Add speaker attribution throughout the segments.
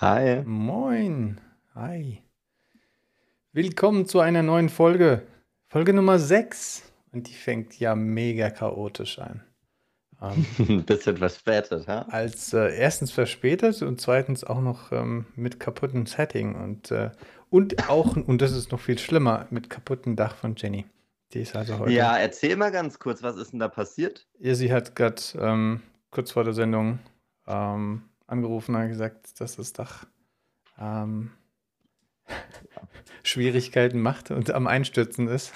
Speaker 1: Hi.
Speaker 2: Moin. Hi. Willkommen zu einer neuen Folge. Folge Nummer 6. Und die fängt ja mega chaotisch an.
Speaker 1: Ähm, Ein bisschen verspätet, ha?
Speaker 2: Als äh, erstens verspätet und zweitens auch noch ähm, mit kaputtem Setting und, äh, und auch, und das ist noch viel schlimmer, mit kaputtem Dach von Jenny. Die ist also heute.
Speaker 1: Ja, erzähl mal ganz kurz, was ist denn da passiert?
Speaker 2: Ja, sie hat gerade ähm, kurz vor der Sendung ähm, angerufen und gesagt, dass das Dach ähm, Schwierigkeiten macht und am Einstürzen ist.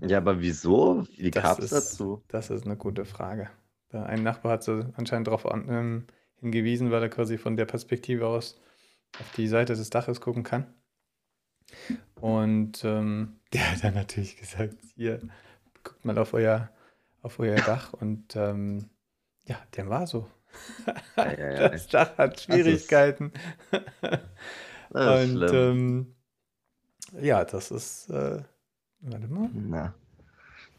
Speaker 1: Ja, aber wieso? Wie kam es dazu?
Speaker 2: das ist eine gute Frage. Ein Nachbar hat so anscheinend darauf ähm, hingewiesen, weil er quasi von der Perspektive aus auf die Seite des Daches gucken kann. Und ähm, der hat dann natürlich gesagt, hier, guckt mal auf euer, auf euer Dach. Und ähm, ja, dem war so. Das Dach hat Schwierigkeiten.
Speaker 1: das ist
Speaker 2: Und ähm, ja, das ist, äh, warte mal,
Speaker 1: Na.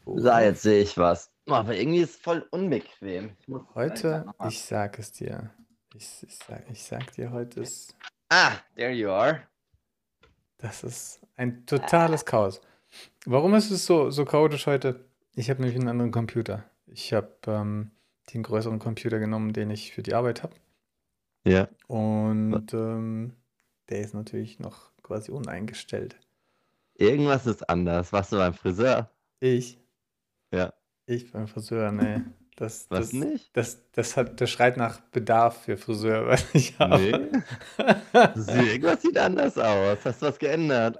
Speaker 1: So,
Speaker 2: worauf?
Speaker 1: jetzt sehe ich was. Oh, aber irgendwie ist es voll unbequem. Ich
Speaker 2: Heute, ich sag es dir. Ich, ich, sag, ich sag dir, heute ist,
Speaker 1: Ah, there you are.
Speaker 2: das ist ein totales Chaos. Warum ist es so, so chaotisch heute? Ich habe nämlich einen anderen Computer. Ich habe ähm, den größeren Computer genommen, den ich für die Arbeit habe.
Speaker 1: Ja.
Speaker 2: Und ähm, der ist natürlich noch quasi uneingestellt.
Speaker 1: Irgendwas ist anders. Warst du beim Friseur?
Speaker 2: Ich,
Speaker 1: Ja.
Speaker 2: ich beim Friseur, nee. Das,
Speaker 1: Was
Speaker 2: das,
Speaker 1: nicht?
Speaker 2: das, das hat, das schreit nach Bedarf für Friseur, was ich habe.
Speaker 1: Nee. Irgendwas sieht anders aus. Hast du was geändert?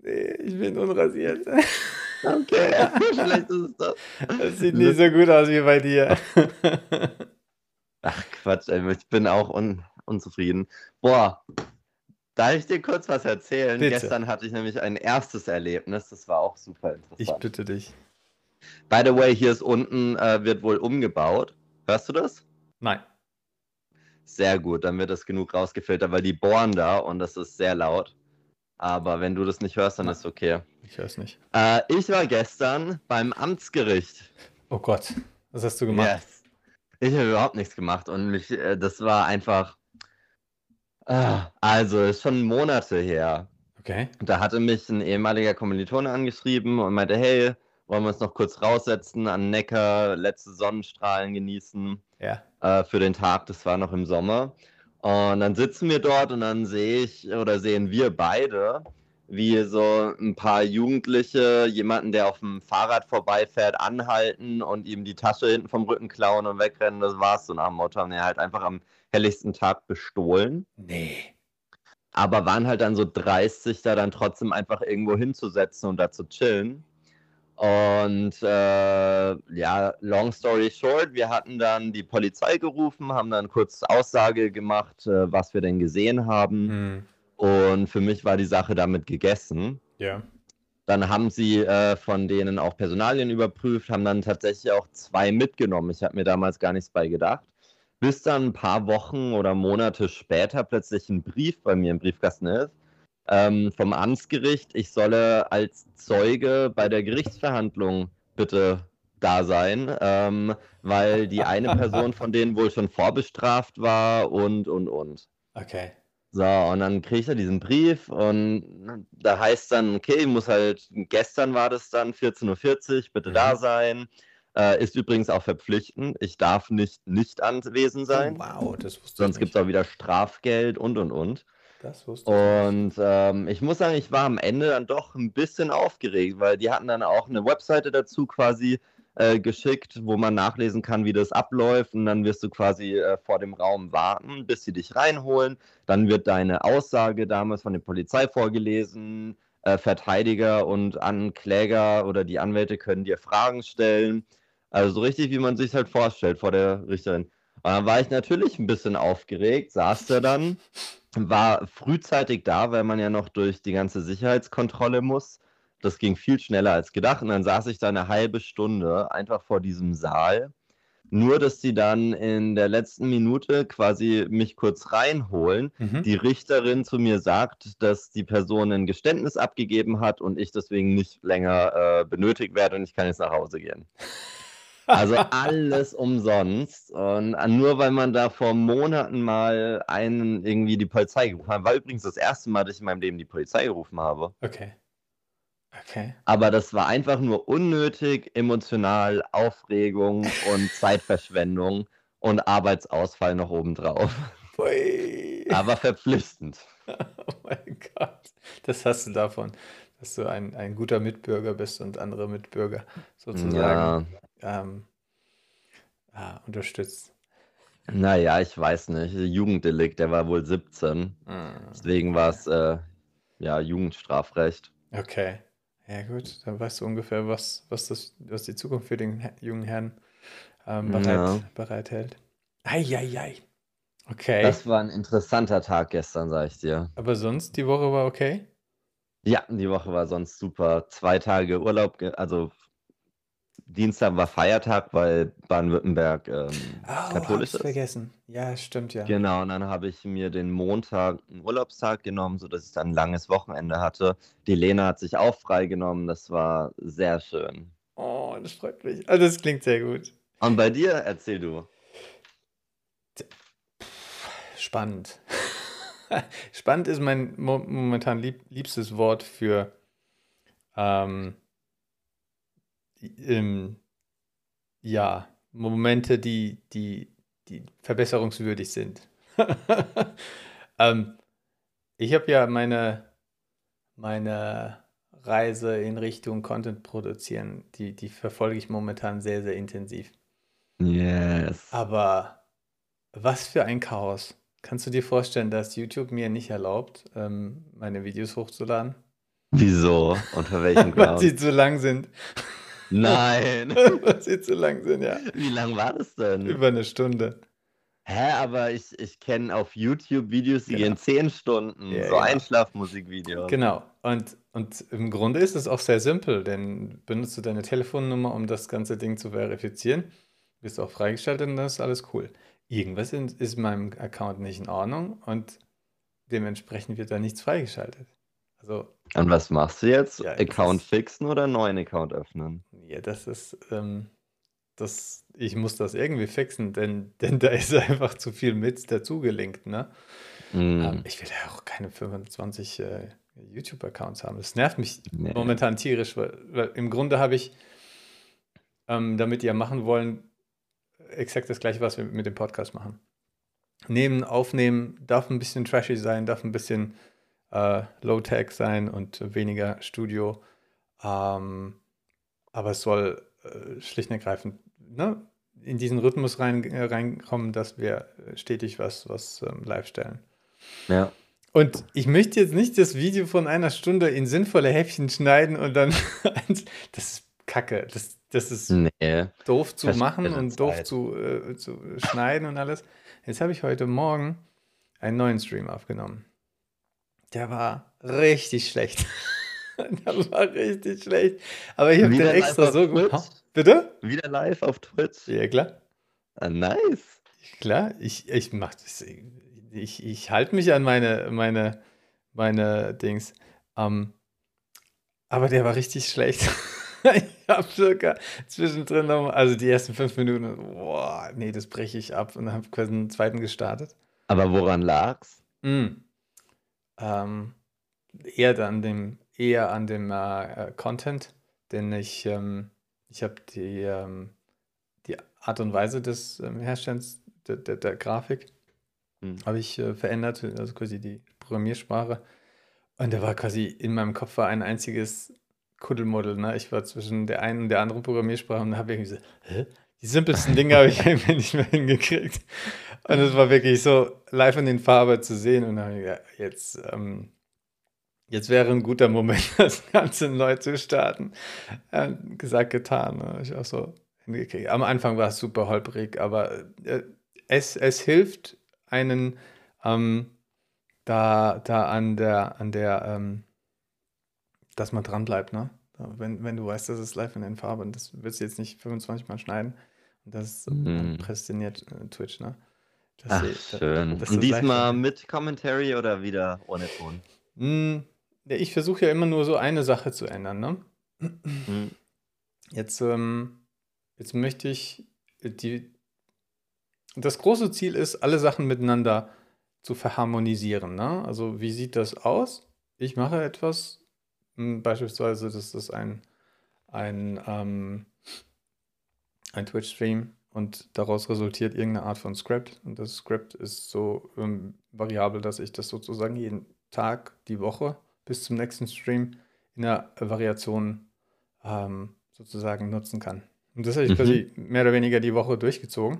Speaker 2: Nee, ich bin unrasiert.
Speaker 1: Okay, vielleicht ist es das.
Speaker 2: Das sieht nicht so gut aus wie bei dir.
Speaker 1: Ach Quatsch, ey, ich bin auch un unzufrieden. Boah, darf ich dir kurz was erzählen?
Speaker 2: Bitte.
Speaker 1: Gestern hatte ich nämlich ein erstes Erlebnis, das war auch super
Speaker 2: Ich
Speaker 1: interessant.
Speaker 2: bitte dich.
Speaker 1: By the way, hier ist unten, äh, wird wohl umgebaut. Hörst du das?
Speaker 2: Nein.
Speaker 1: Sehr gut, dann wird das genug rausgefiltert, weil die bohren da und das ist sehr laut. Aber wenn du das nicht hörst, dann ist okay.
Speaker 2: Ich höre es nicht.
Speaker 1: Äh, ich war gestern beim Amtsgericht.
Speaker 2: Oh Gott. Was hast du gemacht?
Speaker 1: Yes. Ich habe überhaupt nichts gemacht und mich, äh, das war einfach. Ah, also, ist schon Monate her.
Speaker 2: Okay.
Speaker 1: Und da hatte mich ein ehemaliger Kommilitone angeschrieben und meinte: Hey, wollen wir uns noch kurz raussetzen an Neckar, letzte Sonnenstrahlen genießen
Speaker 2: Ja.
Speaker 1: äh, für den Tag. Das war noch im Sommer. Und dann sitzen wir dort und dann sehe ich oder sehen wir beide, wie so ein paar Jugendliche jemanden, der auf dem Fahrrad vorbeifährt, anhalten und ihm die Tasche hinten vom Rücken klauen und wegrennen. Das war's so nach dem Motto. Haben den halt einfach am helllichsten Tag bestohlen.
Speaker 2: Nee.
Speaker 1: Aber waren halt dann so dreist, sich da dann trotzdem einfach irgendwo hinzusetzen und da zu chillen. Und äh, ja, long story short, wir hatten dann die Polizei gerufen, haben dann kurz Aussage gemacht, äh, was wir denn gesehen haben.
Speaker 2: Hm.
Speaker 1: Und für mich war die Sache damit gegessen.
Speaker 2: Ja.
Speaker 1: Dann haben sie äh, von denen auch Personalien überprüft, haben dann tatsächlich auch zwei mitgenommen. Ich habe mir damals gar nichts bei gedacht. Bis dann ein paar Wochen oder Monate später plötzlich ein Brief bei mir im Briefkasten ist ähm, vom Amtsgericht, ich solle als Zeuge bei der Gerichtsverhandlung bitte da sein, ähm, weil die eine Person von denen wohl schon vorbestraft war und, und, und.
Speaker 2: Okay.
Speaker 1: So, und dann kriege ich da diesen Brief und da heißt dann, okay, ich muss halt, gestern war das dann, 14.40 Uhr, bitte da
Speaker 2: Mhm.
Speaker 1: sein. Äh, ist übrigens auch verpflichtend. Ich darf nicht nicht anwesend
Speaker 2: Oh,
Speaker 1: sein.
Speaker 2: wow, das wusste
Speaker 1: Sonst gibt es auch wieder Strafgeld und und und.
Speaker 2: Das wusste ich.
Speaker 1: Und ähm, ich muss sagen, ich war am Ende dann doch ein bisschen aufgeregt, weil die hatten dann auch eine Webseite dazu quasi äh, geschickt, wo man nachlesen kann, wie das abläuft. Und dann wirst du quasi äh, vor dem Raum warten, bis sie dich reinholen. Dann wird deine Aussage damals von der Polizei vorgelesen. Äh, Verteidiger und Ankläger oder die Anwälte können dir Fragen stellen. Also so richtig, wie man sich halt vorstellt vor der Richterin. Und dann war ich natürlich ein bisschen aufgeregt, saß da dann, war frühzeitig da, weil man ja noch durch die ganze Sicherheitskontrolle muss. Das ging viel schneller als gedacht. Und dann saß ich da eine halbe Stunde einfach vor diesem Saal. Nur, dass die dann in der letzten Minute quasi mich kurz reinholen.
Speaker 2: Mhm.
Speaker 1: Die Richterin zu mir sagt, dass die Person ein Geständnis abgegeben hat und ich deswegen nicht länger äh, benötigt werde und ich kann jetzt nach Hause gehen. Also alles umsonst. Und nur weil man da vor Monaten mal einen irgendwie die Polizei gerufen hat. War übrigens das erste Mal, dass ich in meinem Leben die Polizei gerufen habe.
Speaker 2: Okay. Okay.
Speaker 1: Aber das war einfach nur unnötig, emotional, Aufregung und Zeitverschwendung und Arbeitsausfall noch obendrauf.
Speaker 2: Pui.
Speaker 1: Aber verpflichtend.
Speaker 2: Oh mein Gott. Das hast du davon, dass du ein, ein guter Mitbürger bist und andere Mitbürger sozusagen
Speaker 1: Ja,
Speaker 2: ähm, ja, unterstützt.
Speaker 1: naja, ich weiß nicht. Jugenddelikt, der war wohl 17.
Speaker 2: Mm,
Speaker 1: Deswegen war es äh, ja Jugendstrafrecht.
Speaker 2: Okay. Ja gut, dann weißt du ungefähr, was, was, das, was die Zukunft für den jungen Herrn ähm, bereit,
Speaker 1: Ja.
Speaker 2: bereithält. Eieiei. Okay.
Speaker 1: Das war ein interessanter Tag gestern, sag ich dir.
Speaker 2: Aber sonst, die Woche war okay?
Speaker 1: Ja, die Woche war sonst super. Zwei Tage Urlaub, also Dienstag war Feiertag, weil Baden-Württemberg ähm,
Speaker 2: Oh, hab
Speaker 1: katholisch
Speaker 2: ich
Speaker 1: ist.
Speaker 2: vergessen. Ja, stimmt ja.
Speaker 1: Genau, und dann habe ich mir den Montag einen Urlaubstag genommen, sodass ich dann ein langes Wochenende hatte. Die Lena hat sich auch freigenommen, das war sehr schön.
Speaker 2: Oh, das freut mich. Also das klingt sehr gut.
Speaker 1: Und bei dir, erzähl du.
Speaker 2: Spannend. Spannend ist mein mo momentan lieb liebstes Wort für ähm, ähm, ja, Momente, die, die, die verbesserungswürdig sind. ähm, ich habe ja meine, meine Reise in Richtung Content produzieren, die, die verfolge ich momentan sehr, sehr intensiv.
Speaker 1: Yes.
Speaker 2: Aber was für ein Chaos. Kannst du dir vorstellen, dass YouTube mir nicht erlaubt, ähm, meine Videos hochzuladen?
Speaker 1: Wieso? Unter welchem
Speaker 2: Weil sie zu lang sind.
Speaker 1: Nein.
Speaker 2: Weil sie zu lang sind, ja.
Speaker 1: Wie lang war das denn?
Speaker 2: Über eine Stunde.
Speaker 1: Hä, aber ich, ich kenne auf YouTube Videos, die
Speaker 2: Genau.
Speaker 1: gehen 10 Stunden,
Speaker 2: Ja,
Speaker 1: so
Speaker 2: genau.
Speaker 1: Einschlafmusikvideos.
Speaker 2: Genau. Und, und im Grunde ist es auch sehr simpel, denn benutzt du deine Telefonnummer, um das ganze Ding zu verifizieren. Bist auch freigeschaltet und dann ist alles cool. Irgendwas in, ist in meinem Account nicht in Ordnung und dementsprechend wird da nichts freigeschaltet. Also,
Speaker 1: Und was machst du jetzt?
Speaker 2: Ja,
Speaker 1: Account
Speaker 2: ist-
Speaker 1: fixen oder einen neuen Account öffnen?
Speaker 2: ja, das ist, ähm, das, ich muss das irgendwie fixen, denn, denn da ist einfach zu viel mit dazugelinkt, ne?
Speaker 1: Hm,
Speaker 2: Ähm, ich will ja auch keine 25 äh, YouTube-Accounts haben. Das nervt mich
Speaker 1: nee.
Speaker 2: momentan tierisch, weil, weil im Grunde habe ich, ähm, damit ja machen wollen, exakt das gleiche, was wir mit dem Podcast machen. Nehmen, aufnehmen, darf ein bisschen trashy sein, darf ein bisschen äh, Low-Tech sein und weniger Studio. Ähm, aber es soll äh, schlicht und ergreifend ne, in diesen Rhythmus rein, äh, reinkommen, dass wir stetig was, was ähm, live stellen.
Speaker 1: Ja.
Speaker 2: Und ich möchte jetzt nicht das Video von einer Stunde in sinnvolle Häppchen schneiden und dann. das ist Kacke. Das, das ist
Speaker 1: Nee.
Speaker 2: doof zu machen und doof zu, äh, zu schneiden und alles. Jetzt habe ich heute Morgen einen neuen Stream aufgenommen. Der war richtig schlecht. Der war richtig schlecht. Aber ich habe den extra so gemacht. Bitte?
Speaker 1: Wieder live auf Twitch?
Speaker 2: Ja, klar.
Speaker 1: Ah, nice.
Speaker 2: Klar, ich, ich mach das. Ich, ich halte mich an meine, meine, meine Dings. Ähm, aber der war richtig schlecht. ich habe sogar zwischendrin noch, also die ersten fünf Minuten, boah, nee, das breche ich ab und habe quasi einen zweiten gestartet.
Speaker 1: Aber woran lag's?
Speaker 2: Mm. Ähm, eher an dem, eher an dem äh, äh, Content, denn ich, ähm, ich habe die, ähm, die Art und Weise des ähm, Herstellens der, der, der Grafik
Speaker 1: Hm.
Speaker 2: habe ich äh, verändert, also quasi die Programmiersprache. Und da war quasi in meinem Kopf war ein einziges Kuddelmuddel. Ne? Ich war zwischen der einen und der anderen Programmiersprache und habe irgendwie so, hä? Die simpelsten Dinge habe ich irgendwie nicht mehr hingekriegt. Und es war wirklich so live in den Farbe zu sehen. Und dann habe ich gedacht, jetzt, ähm, jetzt wäre ein guter Moment, das Ganze neu zu starten. Äh, gesagt, getan. Ne? Ich auch so hingekriegt. Am Anfang war es super holprig, aber äh, es, es hilft einen ähm, da, da an der, an der, ähm, dass man dran bleibt, ne? Wenn, wenn du weißt, das ist live in den Farben, das willst du jetzt nicht 25 Mal schneiden. Und das ist
Speaker 1: Mhm.
Speaker 2: prädestiniert äh, Twitch, ne? Das
Speaker 1: Ach,
Speaker 2: seh- da-
Speaker 1: schön.
Speaker 2: dass
Speaker 1: Und
Speaker 2: das live
Speaker 1: diesmal mit Commentary oder wieder ohne Ton?
Speaker 2: Hm, ja, ich versuche ja immer nur so eine Sache zu ändern, ne?
Speaker 1: Hm.
Speaker 2: Jetzt, ähm, jetzt möchte ich die. Das große Ziel ist, alle Sachen miteinander zu verharmonisieren. Ne? Also, wie sieht das aus? Ich mache etwas, hm, beispielsweise, das ist ein, ein, ähm, ein Twitch-Stream und daraus resultiert irgendeine Art von Script. Und das Script ist so ähm, variabel, dass ich das sozusagen jeden Tag, die Woche bis zum nächsten Stream in der Variation ähm, sozusagen nutzen kann. Und das habe ich mhm. quasi mehr oder weniger die Woche durchgezogen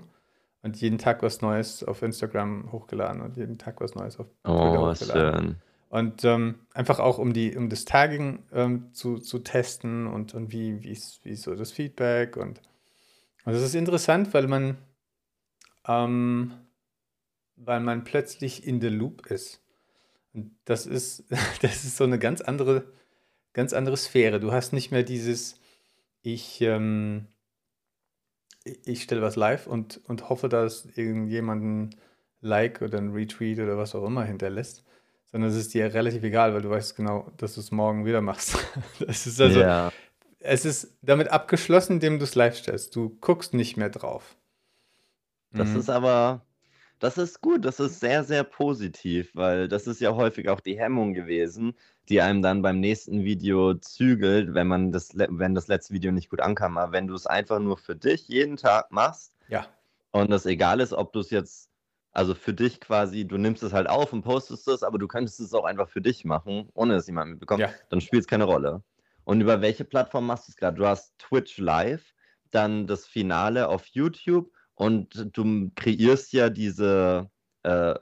Speaker 2: und jeden Tag was Neues auf Instagram hochgeladen und jeden Tag was Neues auf
Speaker 1: Twitter oh, hochgeladen. Schön.
Speaker 2: Und ähm, einfach auch um die, um das Tagging ähm, zu, zu testen und, und wie, wie ist, wie ist so das Feedback. Und, und das ist interessant, weil man, ähm, weil man plötzlich in der Loop ist. Und das ist, das ist so eine ganz andere, ganz andere Sphäre. Du hast nicht mehr dieses, ich, ähm, ich stelle was live und, und hoffe, dass irgendjemanden Like oder ein Retweet oder was auch immer hinterlässt, sondern es ist dir relativ egal, weil du weißt genau, dass du es morgen wieder machst. Das ist also, ja. Es ist damit abgeschlossen, indem du es live stellst. Du guckst nicht mehr drauf.
Speaker 1: Das mhm. ist aber, das ist gut, das ist sehr, sehr positiv, weil das ist ja häufig auch die Hemmung gewesen, die einem dann beim nächsten Video zügelt, wenn man das, wenn das letzte Video nicht gut ankam. Aber wenn du es einfach nur für dich jeden Tag machst
Speaker 2: ja.
Speaker 1: und es egal ist, ob du es jetzt, also für dich quasi, du nimmst es halt auf und postest es, aber du könntest es auch einfach für dich machen, ohne dass jemand mitbekommt, ja. dann spielt es keine Rolle. Und über welche Plattform machst du es gerade? Du hast Twitch Live, dann das Finale auf YouTube und du kreierst ja diese äh,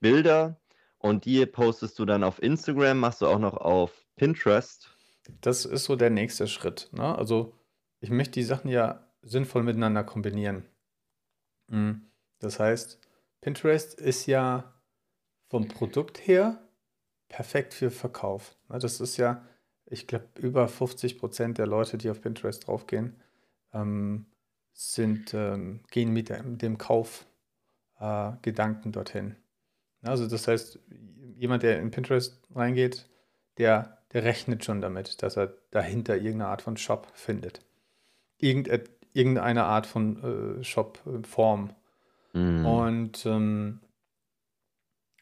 Speaker 1: Bilder und die postest du dann auf Instagram, machst du auch noch auf Pinterest.
Speaker 2: Das ist so der nächste Schritt. Ne? Also ich möchte die Sachen ja sinnvoll miteinander kombinieren. Mhm. Das heißt, Pinterest ist ja vom Produkt her perfekt für Verkauf. Ne? Das ist ja, ich glaube, über 50 Prozent der Leute, die auf Pinterest draufgehen, ähm, sind, ähm, gehen mit dem Kaufgedanken äh, dorthin. Also das heißt, jemand, der in Pinterest reingeht, der, der rechnet schon damit, dass er dahinter irgendeine Art von Shop findet. Irgend, irgendeine Art von äh, Shop-Form. Mhm. Und, ähm,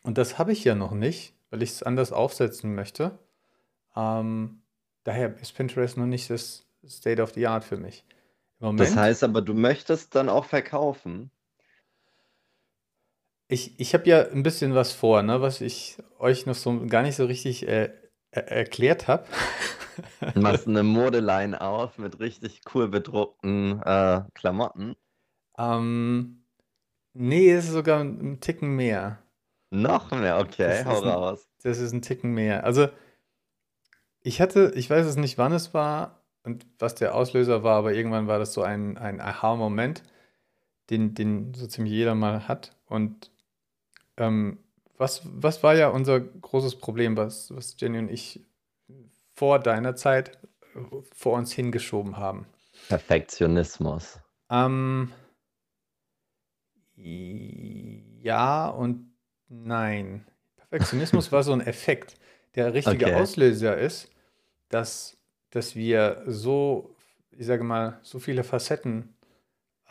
Speaker 2: und das habe ich ja noch nicht, weil ich es anders aufsetzen möchte. Ähm, daher ist Pinterest noch nicht das State of the Art für mich.
Speaker 1: das heißt aber, du möchtest dann auch verkaufen.
Speaker 2: Ich, ich habe ja ein bisschen was vor, ne, was ich euch noch so gar nicht so richtig äh, er erklärt habe.
Speaker 1: Machst eine Modeline auf mit richtig cool bedruckten äh, Klamotten.
Speaker 2: Ähm, nee, es ist sogar ein Ticken mehr.
Speaker 1: Noch mehr, okay, hau raus.
Speaker 2: das ist ein Ticken mehr. Also, ich hatte, ich weiß es nicht, wann es war und was der Auslöser war, aber irgendwann war das so ein, ein Aha-Moment, den, den so ziemlich jeder mal hat. Und ähm, was, was war ja unser großes Problem, was, was Jenny und ich vor deiner Zeit vor uns hingeschoben haben?
Speaker 1: Perfektionismus.
Speaker 2: Ähm, ja und nein. Perfektionismus war so ein Effekt. Der richtige okay. Auslöser ist, dass, dass wir so, ich sage mal, so viele Facetten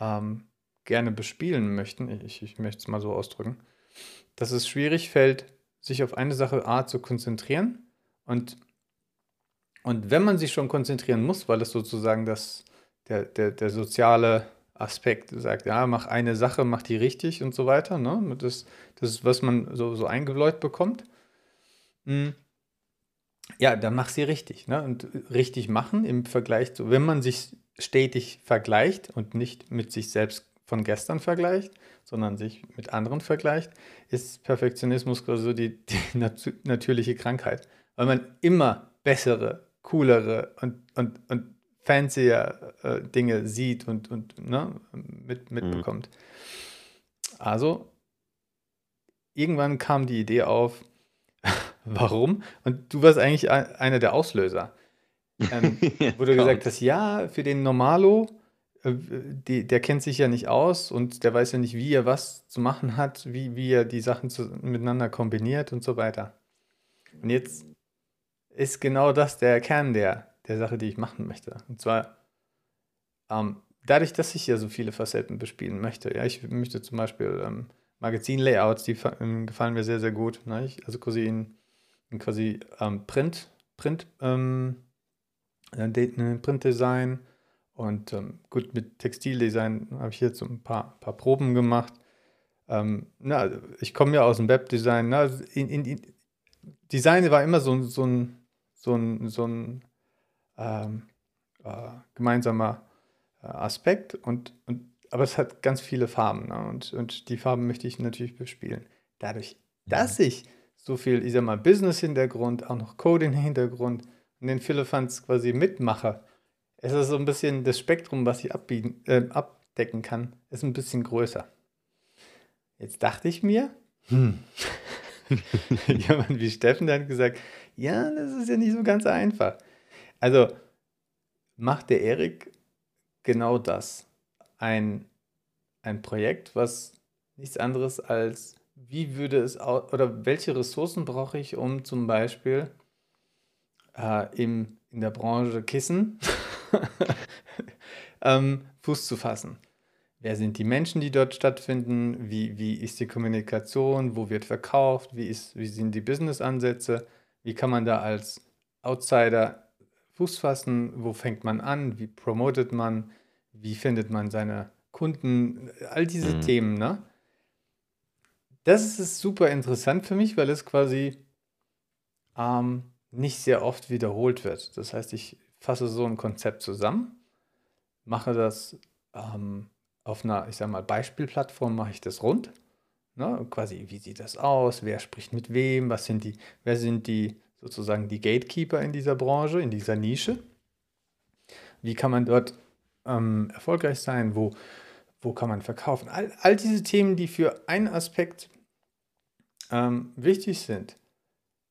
Speaker 2: ähm, gerne bespielen möchten. Ich, ich möchte es mal so ausdrücken dass es schwierig fällt, sich auf eine Sache A zu konzentrieren. Und, und wenn man sich schon konzentrieren muss, weil es sozusagen das, der, der, der soziale Aspekt sagt, ja, mach eine Sache, mach die richtig und so weiter. Ne? Das, das ist, was man so, so eingebläut bekommt. Hm. Ja, dann mach sie richtig. Ne? Und richtig machen im Vergleich zu, wenn man sich stetig vergleicht und nicht mit sich selbst von gestern vergleicht, sondern sich mit anderen vergleicht, ist Perfektionismus quasi so die, die nat natürliche Krankheit. Weil man immer bessere, coolere und, und, und fancier äh, Dinge sieht und, und ne, mit, mitbekommt. Mhm. Also, irgendwann kam die Idee auf, warum? Und du warst eigentlich einer der Auslöser. Ähm, wo du gesagt hast, ja, für den Normalo äh, die, der kennt sich ja nicht aus und der weiß ja nicht, wie er was zu machen hat, wie, wie er die Sachen zu, miteinander kombiniert und so weiter. Und jetzt ist genau das der Kern der, der Sache, die ich machen möchte. Und zwar, ähm, dadurch, dass ich ja so viele Facetten bespielen möchte, ja, ich möchte zum Beispiel ähm, Magazin-Layouts, die ähm, gefallen mir sehr, sehr gut. Ne? Ich, also in quasi ähm, Print, Print, ähm, äh, ne, Printdesign und ähm, gut mit Textildesign habe ich jetzt so ein paar, paar Proben gemacht. Ähm, na, ich komme ja aus dem Webdesign. Na, in, in, in, Design war immer so, so ein, so ein, so ein ähm, äh, gemeinsamer äh, Aspekt und, und aber es hat ganz viele Farben ne? und, und die Farben möchte ich natürlich bespielen. Dadurch, dass ich so viel, ich sag mal, Business-Hintergrund, auch noch Coding-Hintergrund und den Philippans quasi mitmache, ist es so ein bisschen das Spektrum, was ich abbieten, äh, abdecken kann, ist ein bisschen größer. Jetzt dachte ich mir, hm, jemand wie Steffen der hat gesagt, ja, das ist ja nicht so ganz einfach. Also macht der Erik genau das ein, ein Projekt, was nichts anderes als, wie würde es oder welche Ressourcen brauche ich, um zum Beispiel äh, im, in der Branche Kissen ähm, Fuß zu fassen. Wer sind die Menschen, die dort stattfinden? Wie, wie ist die Kommunikation? Wo wird verkauft? Wie, ist, wie sind die Business-Ansätze? Wie kann man da als Outsider Fuß fassen? Wo fängt man an? Wie promotet man? wie findet man seine Kunden, all diese mhm. Themen, ne? Das ist super interessant für mich, weil es quasi ähm, nicht sehr oft wiederholt wird. Das heißt, ich fasse so ein Konzept zusammen, mache das ähm, auf einer, ich sag mal, Beispielplattform, mache ich das rund. Ne? Quasi, wie sieht das aus? Wer spricht mit wem? Was sind die, wer sind die sozusagen die Gatekeeper in dieser Branche, in dieser Nische? Wie kann man dort ähm, erfolgreich sein, wo, wo kann man verkaufen. All, all diese Themen, die für einen Aspekt ähm, wichtig sind,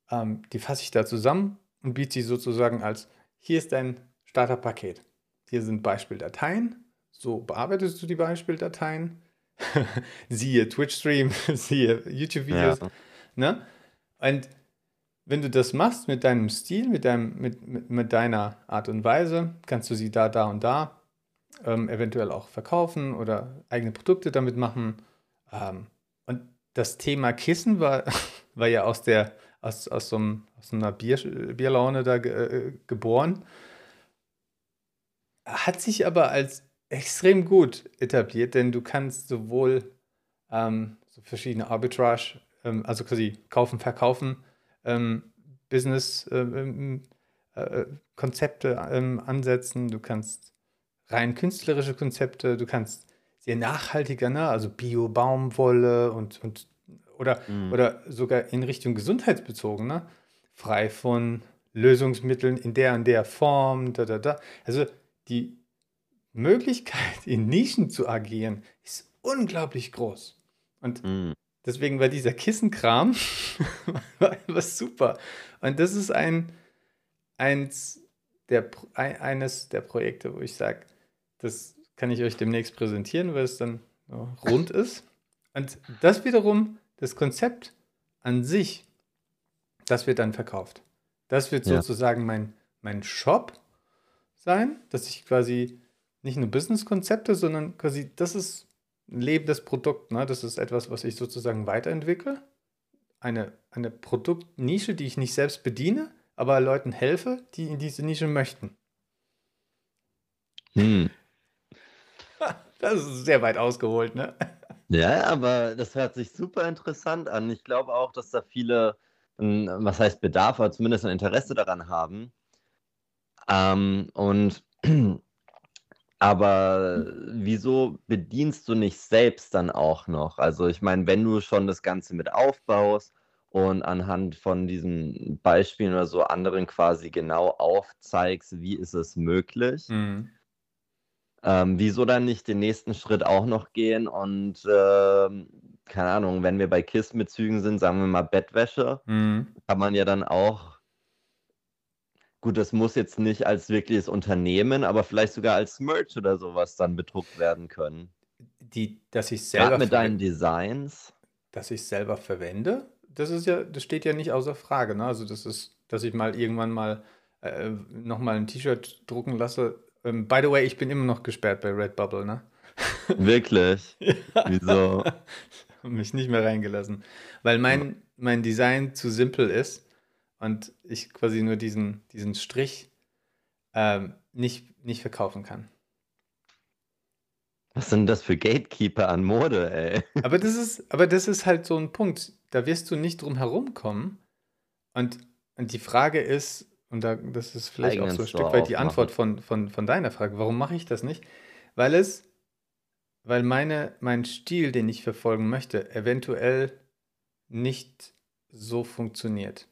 Speaker 2: ähm, die fasse ich da zusammen und biete sie sozusagen als, hier ist dein Starterpaket. Hier sind Beispieldateien, so bearbeitest du die Beispieldateien. siehe Twitch-Stream, siehe YouTube-Videos. Ja. Ne? Und wenn du das machst mit deinem Stil, mit, deinem, mit, mit, mit deiner Art und Weise, kannst du sie da, da und da ähm, eventuell auch verkaufen oder eigene Produkte damit machen. Ähm, das Thema Kissen war, war ja aus, der, aus, aus, so, einem, aus einer Bier, Bierlaune da äh, geboren. Hat sich aber als extrem gut etabliert, denn du kannst sowohl ähm, so verschiedene Arbitrage, ähm, also quasi kaufen, verkaufen, ähm, Business ähm, äh, äh, Konzepte ansetzen, du kannst rein künstlerische Konzepte, du kannst sehr nachhaltiger, ne? also Bio-Baumwolle und, und oder, mhm. oder sogar in Richtung gesundheitsbezogen, ne? frei von Lösungsmitteln in der und der Form, da, da, da. Also die Möglichkeit, in Nischen zu agieren, ist unglaublich groß. Und mhm. deswegen war dieser Kissenkram was super. Und das ist ein, eins der, eines der Projekte, wo ich sage, das kann ich euch demnächst präsentieren, weil es dann rund ist. Und das wiederum, das Konzept an sich, das wird dann verkauft. Das wird ja. sozusagen mein, mein Shop sein, dass ich quasi nicht nur Business-Konzepte, sondern quasi, das ist ein lebendes Produkt. Ne? Das ist etwas, was ich sozusagen weiterentwickle. Eine, eine Produktnische, die ich nicht selbst bediene, aber Leuten helfe, die in diese Nische möchten. Hm. Das ist sehr weit ausgeholt, ne?
Speaker 1: Ja, aber das hört sich super interessant an. Ich glaube auch, dass da viele, was heißt Bedarf, aber zumindest ein Interesse daran haben. Ähm, und aber wieso bedienst du nicht selbst dann auch noch? Also ich meine, wenn du schon das Ganze mit aufbaust und anhand von diesen Beispielen oder so anderen quasi genau aufzeigst, wie ist es möglich, mhm. Ähm, wieso dann nicht den nächsten Schritt auch noch gehen und ähm, keine Ahnung, wenn wir bei KISS-Bezügen sind, sagen wir mal Bettwäsche, mhm. kann man ja dann auch, gut, das muss jetzt nicht als wirkliches Unternehmen, aber vielleicht sogar als Merch oder sowas dann bedruckt werden können.
Speaker 2: Die, dass ich selber
Speaker 1: mit deinen Designs.
Speaker 2: Dass ich selber verwende, das ist ja, das steht ja nicht außer Frage. Ne? Also das ist, dass ich mal irgendwann mal äh, nochmal ein T-Shirt drucken lasse, ähm, by the way, ich bin immer noch gesperrt bei Redbubble, ne?
Speaker 1: Wirklich? Wieso?
Speaker 2: Mich nicht mehr reingelassen. Weil mein, mein Design zu simpel ist und ich quasi nur diesen, diesen Strich ähm, nicht, nicht verkaufen kann.
Speaker 1: Was sind das für Gatekeeper an Mode, ey?
Speaker 2: Aber das ist, aber das ist halt so ein Punkt. Da wirst du nicht drum herum kommen. Und, und die Frage ist, und da, das ist vielleicht auch so ein Stück weit die
Speaker 1: aufmachen.
Speaker 2: Antwort von, von, von deiner Frage, warum mache ich das nicht? Weil es, weil meine, mein Stil, den ich verfolgen möchte, eventuell nicht so funktioniert.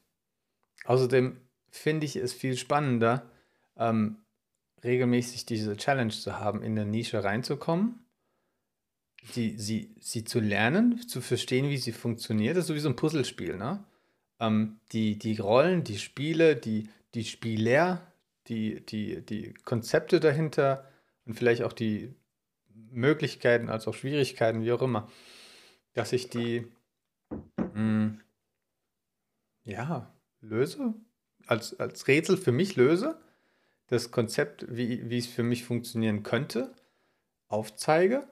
Speaker 2: Außerdem finde ich es viel spannender, ähm, regelmäßig diese Challenge zu haben, in der Nische reinzukommen, die, sie, sie zu lernen, zu verstehen, wie sie funktioniert. Das ist sowieso ein Puzzlespiel, ne? Ähm, die, die Rollen, die Spiele, die, die Spieler, die, die, die Konzepte dahinter und vielleicht auch die Möglichkeiten als auch Schwierigkeiten, wie auch immer, dass ich die mh, ja, löse, als, als Rätsel für mich löse, das Konzept, wie, wie es für mich funktionieren könnte, aufzeige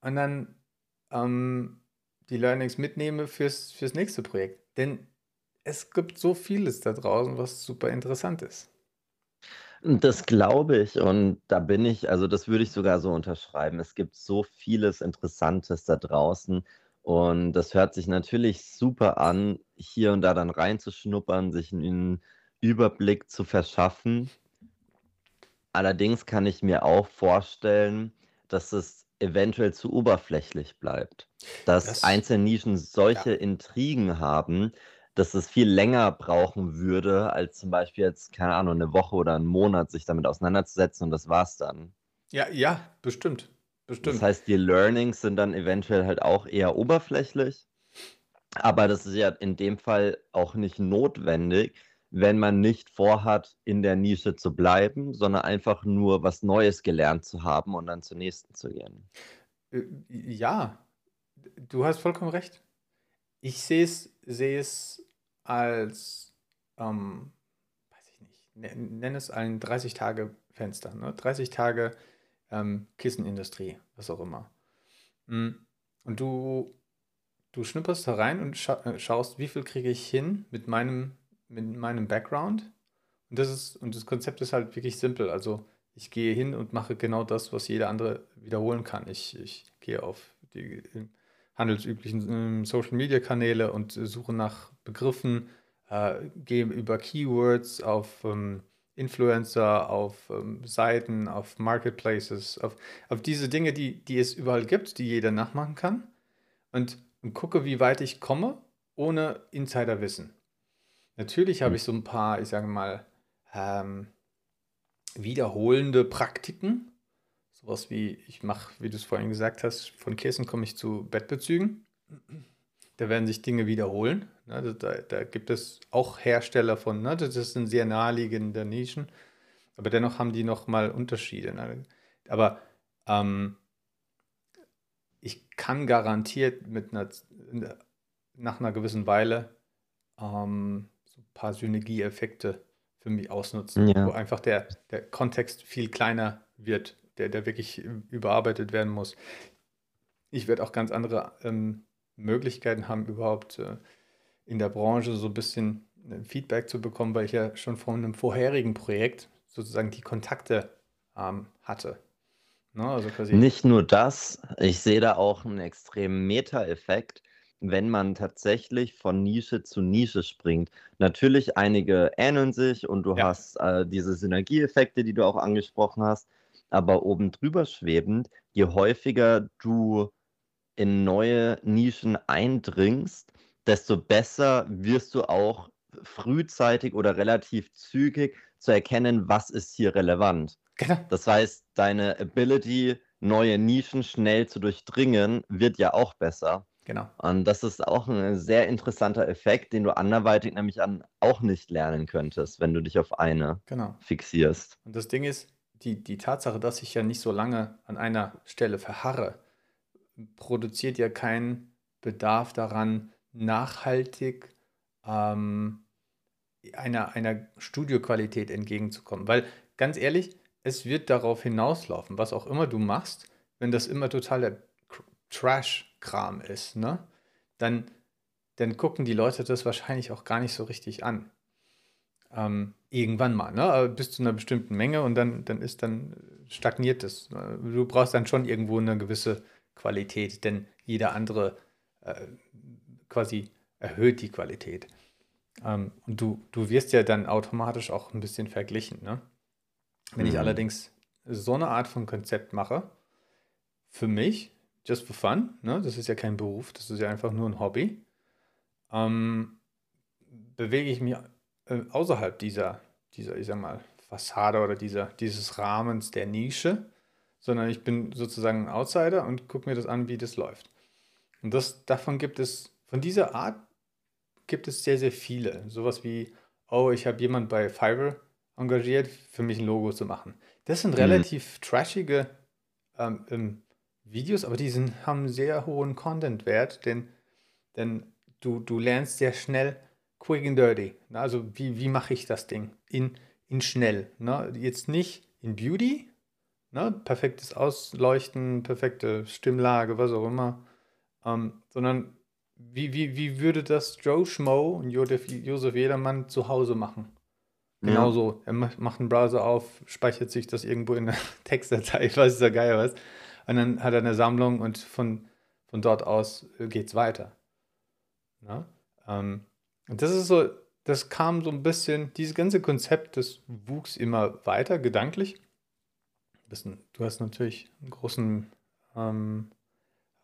Speaker 2: und dann ähm, die Learnings mitnehme fürs, fürs nächste Projekt. Denn es gibt so vieles da draußen, was super interessant ist.
Speaker 1: Das glaube ich und da bin ich, also das würde ich sogar so unterschreiben. Es gibt so vieles Interessantes da draußen und das hört sich natürlich super an, hier und da dann reinzuschnuppern, sich einen Überblick zu verschaffen. Allerdings kann ich mir auch vorstellen, dass es eventuell zu oberflächlich bleibt. Dass
Speaker 2: Das,
Speaker 1: einzelne Nischen
Speaker 2: ja,
Speaker 1: solche Intrigen haben, dass es viel länger brauchen würde, als zum Beispiel jetzt, keine Ahnung, eine Woche oder einen Monat sich damit auseinanderzusetzen und das war's dann.
Speaker 2: ja, ja, bestimmt,
Speaker 1: Das
Speaker 2: bestimmt.
Speaker 1: heißt, die Learnings sind dann eventuell halt auch eher oberflächlich, aber das ist ja in dem Fall auch nicht notwendig, wenn man nicht vorhat, in der Nische zu bleiben, sondern einfach nur was Neues gelernt zu haben und dann zur nächsten zu gehen.
Speaker 2: Äh, Ja, du hast vollkommen recht. Ich sehe es, sehe es als, ähm, weiß ich nicht, ne- nenn es ein 30-Tage-Fenster, ne? 30 Tage ähm, Kissenindustrie, was auch immer. Mm, Und du, du schnupperst da rein und scha äh, schaust, wie viel kriege ich hin mit meinem, mit meinem Background. Und das ist, und das Konzept ist halt wirklich simpel. Also ich gehe hin und mache genau das, was jeder andere wiederholen kann. Ich, ich gehe auf die handelsüblichen Social Media Kanäle und äh, suche nach Begriffen, äh, gehe über Keywords auf ähm, Influencer, auf ähm, Seiten, auf Marketplaces, auf, auf diese Dinge, die, die es überall gibt, die jeder nachmachen kann und, und gucke, wie weit ich komme, ohne Insiderwissen. Natürlich habe
Speaker 1: Hm.
Speaker 2: ich so ein paar, ich sage mal, ähm, wiederholende Praktiken. Sowas wie, ich mache, wie du es vorhin gesagt hast, von Kissen komme ich zu Bettbezügen. Da werden sich Dinge wiederholen. Ne? Da, da, gibt es auch Hersteller von, ne? das sind sehr naheliegende Nischen, aber dennoch haben die nochmal Unterschiede. Ne? Aber ähm, ich kann garantiert mit einer, nach einer gewissen Weile ähm, so ein paar Synergieeffekte für mich ausnutzen, wo
Speaker 1: Ja.
Speaker 2: einfach der, der Kontext viel kleiner wird, der, der wirklich überarbeitet werden muss. Ich werde auch ganz andere ähm, Möglichkeiten haben, überhaupt äh, in der Branche so ein bisschen äh, Feedback zu bekommen, weil ich ja schon von einem vorherigen Projekt sozusagen die Kontakte ähm, hatte. Ne? Also
Speaker 1: Nicht nur das, ich sehe da auch einen extremen Meta-Effekt, wenn man tatsächlich von Nische zu Nische springt. Natürlich, einige ähneln sich und du
Speaker 2: ja,
Speaker 1: hast äh, diese Synergieeffekte, die du auch angesprochen hast, aber oben drüber schwebend, je häufiger du in neue Nischen eindringst, desto besser wirst du auch frühzeitig oder relativ zügig zu erkennen, was ist hier relevant.
Speaker 2: genau,
Speaker 1: Das heißt, deine Ability, neue Nischen schnell zu durchdringen, wird ja auch besser.
Speaker 2: genau.
Speaker 1: Und das ist auch ein sehr interessanter Effekt, den du anderweitig nämlich an auch nicht lernen könntest, wenn du dich auf eine
Speaker 2: Genau.
Speaker 1: fixierst.
Speaker 2: Und das Ding ist, die, die Tatsache, dass ich ja nicht so lange an einer Stelle verharre, produziert ja keinen Bedarf daran, nachhaltig ähm, einer, einer Studioqualität entgegenzukommen. Weil ganz ehrlich, es wird darauf hinauslaufen, was auch immer du machst, wenn das immer totaler Trash-Kram ist, ne? Dann, dann gucken die Leute das wahrscheinlich auch gar nicht so richtig an. Ähm, irgendwann mal, ne? bis zu einer bestimmten Menge und dann, dann ist dann stagniert es. Du brauchst dann schon irgendwo eine gewisse Qualität, denn jeder andere äh, quasi erhöht die Qualität. Ähm, und du, du wirst ja dann automatisch auch ein bisschen verglichen. Ne? Wenn mhm. ich allerdings so eine Art von Konzept mache, für mich, just for fun, ne? das ist ja kein Beruf, das ist ja einfach nur ein Hobby, ähm, bewege ich mich äh, außerhalb dieser, dieser, ich sag mal, Fassade oder dieser, dieses Rahmens der Nische, sondern ich bin sozusagen ein Outsider und gucke mir das an, wie das läuft. Und das, davon gibt es, von dieser Art gibt es sehr, sehr viele. Sowas wie, oh, ich habe jemand bei Fiverr engagiert, für mich ein Logo zu machen. Das sind mhm. relativ trashige ähm, ähm, Videos, aber die sind, haben sehr hohen Content-Wert, denn, denn du, du lernst sehr schnell quick and dirty. Ne? Also wie, wie mache ich das Ding in, in schnell. Ne? Jetzt nicht in Beauty, ne? perfektes Ausleuchten, perfekte Stimmlage, was auch immer, ähm, sondern wie, wie, wie würde das Joe Schmo und Josef, Josef Jedermann zu Hause machen? Genauso. Ja. Er macht einen Browser auf, speichert sich das irgendwo in einer Textdatei, ich weiß ja geil was. Und dann hat er eine Sammlung und von, von dort aus geht es weiter. Ja? Ähm, und das ist so, das kam so ein bisschen, dieses ganze Konzept, das wuchs immer weiter, gedanklich. Du hast natürlich einen großen ähm,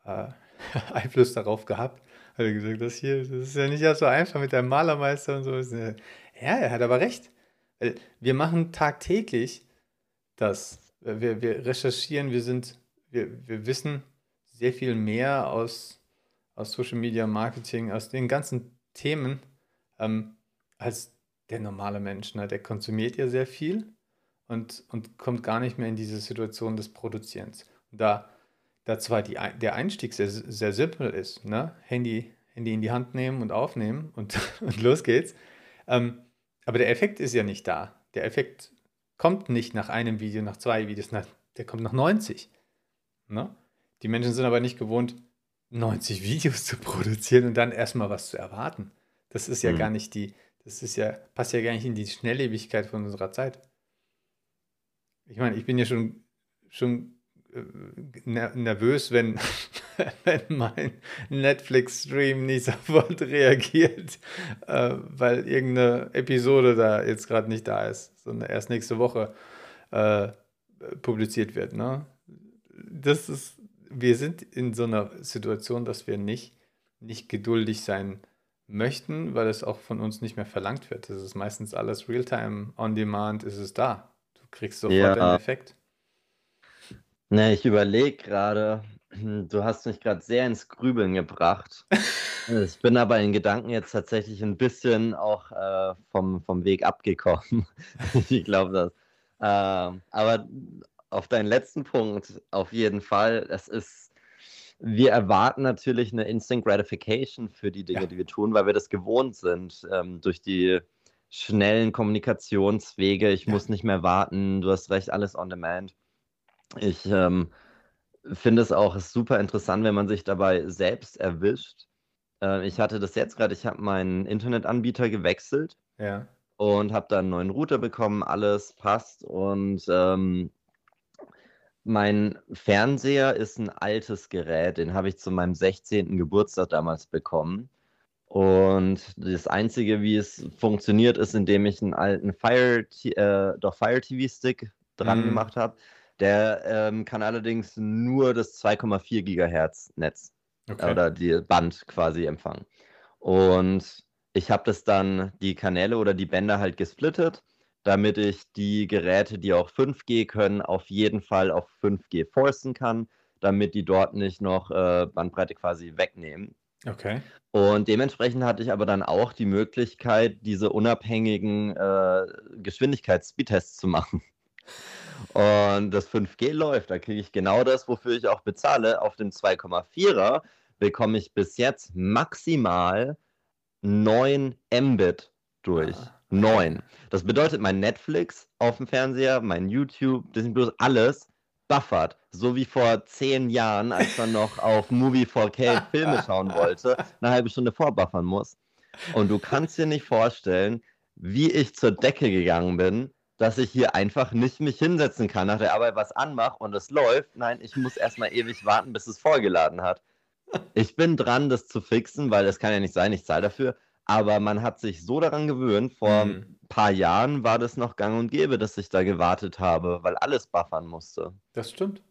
Speaker 2: äh, Einfluss darauf gehabt. Hat er gesagt, das hier, das ist ja nicht so einfach mit deinem Malermeister und so. Ja, er hat aber recht. Wir machen tagtäglich das. Wir, wir recherchieren, wir sind, wir, wir wissen sehr viel mehr aus, aus Social Media Marketing, aus den ganzen Themen, ähm, als der normale Mensch. Ne? Der konsumiert ja sehr viel und, und kommt gar nicht mehr in diese Situation des Produzierens. Da, da zwar die, der Einstieg sehr, sehr simpel ist, ne? Handy, Handy in die Hand nehmen und aufnehmen und, und los geht's. Ähm, aber der Effekt ist ja nicht da. Der Effekt kommt nicht nach einem Video, nach zwei Videos, nach, der kommt nach 90. Ne? Die Menschen sind aber nicht gewohnt, 90 Videos zu produzieren und dann erstmal was zu erwarten. Das ist ja mhm. gar nicht die, das ist ja, passt ja gar nicht in die Schnelllebigkeit von unserer Zeit. Ich meine, ich bin ja schon, schon äh, nervös, wenn, wenn mein Netflix-Stream nicht sofort reagiert, äh, weil irgendeine Episode da jetzt gerade nicht da ist, sondern erst nächste Woche äh, publiziert wird. Ne? Das ist, wir sind in so einer Situation, dass wir nicht, nicht geduldig sein möchten, weil es auch von uns nicht mehr verlangt wird. Das ist meistens alles Realtime, On-Demand ist es da. Du kriegst sofort ja. den Effekt.
Speaker 1: Ne, ich überlege gerade, du hast mich gerade sehr ins Grübeln gebracht. ich bin aber in Gedanken jetzt tatsächlich ein bisschen auch äh, vom, vom Weg abgekommen. ich glaube das. Äh, aber auf deinen letzten Punkt auf jeden Fall, es ist wir erwarten natürlich eine Instant Gratification für die Dinge, ja. die wir tun, weil wir das gewohnt sind ähm, durch die schnellen Kommunikationswege. Ich ja. muss nicht mehr warten. Du hast recht, alles on demand. Ich ähm, finde es auch super interessant, wenn man sich dabei selbst erwischt. Äh, ich hatte das jetzt gerade, ich habe meinen Internetanbieter gewechselt
Speaker 2: ja.
Speaker 1: und habe dann einen neuen Router bekommen, alles passt und ähm, mein Fernseher ist ein altes Gerät, den habe ich zu meinem 16. Geburtstag damals bekommen. Und das Einzige, wie es funktioniert, ist, indem ich einen alten Fire, äh, doch Fire TV Stick dran mhm. gemacht habe. Der ähm, kann allerdings nur das 2,4 Gigahertz Netz okay. oder die Band quasi empfangen. Und ich habe das dann, die Kanäle oder die Bänder halt gesplittet damit ich die Geräte, die auch 5G können, auf jeden Fall auf 5G forcen kann, damit die dort nicht noch äh, Bandbreite quasi wegnehmen.
Speaker 2: Okay.
Speaker 1: Und dementsprechend hatte ich aber dann auch die Möglichkeit, diese unabhängigen äh, Geschwindigkeits-Speedtests zu machen. Und das 5G läuft, da kriege ich genau das, wofür ich auch bezahle. Auf dem 2,4er bekomme ich bis jetzt maximal 9 Mbit durch. Ah. Neun. Das bedeutet, mein Netflix auf dem Fernseher, mein YouTube, Disney Plus, alles buffert. So wie vor zehn Jahren, als man noch auf Movie 4K Filme schauen wollte, eine halbe Stunde vorbuffern muss. Und du kannst dir nicht vorstellen, wie ich zur Decke gegangen bin, dass ich hier einfach nicht mich hinsetzen kann, nach der Arbeit was anmache und es läuft. Nein, ich muss erstmal ewig warten, bis es vorgeladen hat. Ich bin dran, das zu fixen, weil es kann ja nicht sein, ich zahle dafür. Aber man hat sich so daran gewöhnt, vor mhm. ein paar Jahren war das noch gang und gäbe, dass ich da gewartet habe, weil alles buffern musste.
Speaker 2: Das stimmt.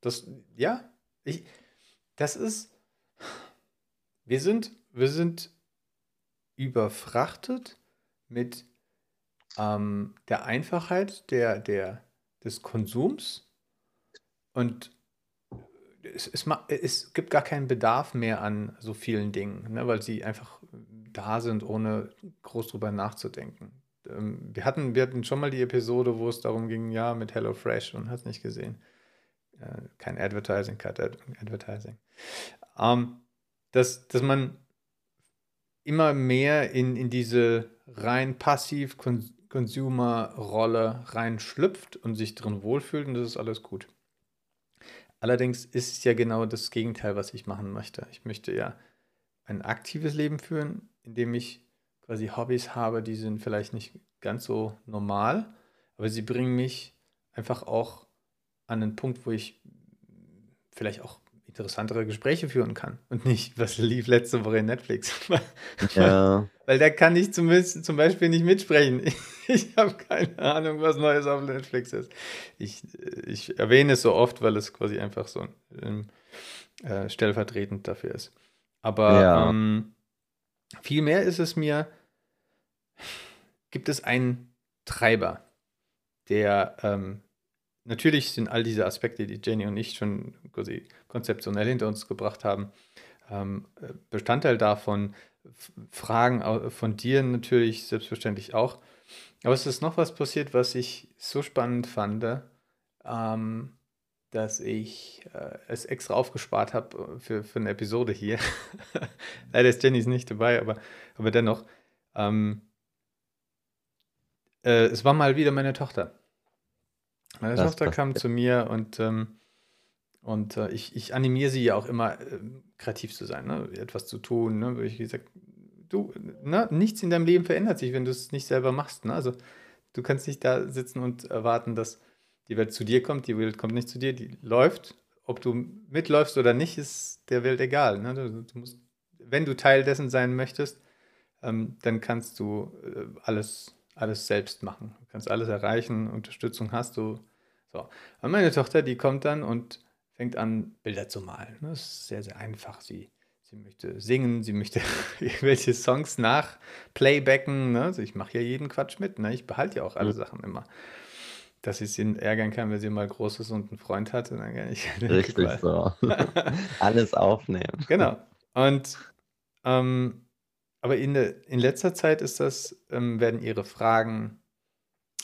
Speaker 2: Das, ja, ich, das ist, wir sind, wir sind überfrachtet mit ähm, der Einfachheit der, der, des Konsums und es, es, es, gibt gar keinen Bedarf mehr an so vielen Dingen, ne, weil sie einfach da sind, ohne groß drüber nachzudenken. Ähm, wir, hatten, wir hatten schon mal die Episode, wo es darum ging, ja, mit HelloFresh und hast nicht gesehen. Äh, kein Advertising, kein Ad Advertising. Ähm, dass, dass man immer mehr in, in diese rein passiv Consumer-Rolle reinschlüpft und sich drin wohlfühlt und das ist alles gut. Allerdings ist es ja genau das Gegenteil, was ich machen möchte. Ich möchte ja ein aktives Leben führen, in dem ich quasi Hobbys habe, die sind vielleicht nicht ganz so normal, aber sie bringen mich einfach auch an einen Punkt, wo ich vielleicht auch interessantere Gespräche führen kann und nicht, was lief letzte Woche in Netflix. Ja. Weil da kann ich zum, zum Beispiel nicht mitsprechen. Ich, ich habe keine Ahnung, was Neues auf Netflix ist. Ich, ich erwähne es so oft, weil es quasi einfach so ähm, äh, stellvertretend dafür ist. Aber ja. ähm, vielmehr ist es mir, gibt es einen Treiber, der ähm, natürlich sind all diese Aspekte, die Jenny und ich schon quasi konzeptionell hinter uns gebracht haben, ähm, Bestandteil davon. Fragen von dir natürlich selbstverständlich auch. Aber es ist noch was passiert, was ich so spannend fand, ähm, dass ich äh, es extra aufgespart habe für, für eine Episode hier. Leider ist Jenny nicht dabei, aber, aber dennoch. Ähm, äh, es war mal wieder meine Tochter. Meine das Tochter kam zu mir und, ähm, und äh, ich, ich animiere sie ja auch immer, äh, kreativ zu sein, ne? etwas zu tun. Ne? Ich gesagt, du, ne? nichts in deinem Leben verändert sich, wenn du es nicht selber machst. Ne? Also du kannst nicht da sitzen und erwarten, dass die Welt zu dir kommt, die Welt kommt nicht zu dir, die läuft. Ob du mitläufst oder nicht, ist der Welt egal. Ne? Du, du musst, wenn du Teil dessen sein möchtest, ähm, dann kannst du äh, alles, alles selbst machen. Du kannst alles erreichen, Unterstützung hast du. So. Und meine Tochter, die kommt dann und fängt an, Bilder zu malen. Das ist sehr, sehr einfach. Sie, sie möchte singen, sie möchte irgendwelche Songs nach Playbacken. Ne? Also ich mache ja jeden Quatsch mit. Ne? Ich behalte ja auch alle. Sachen immer dass ich sie ärgern kann, wenn sie mal groß ist und einen Freund hat. Und dann kann ich
Speaker 1: Richtig so. Alles aufnehmen.
Speaker 2: Genau. Und ähm, aber in, der, in letzter Zeit ist das, ähm, werden ihre Fragen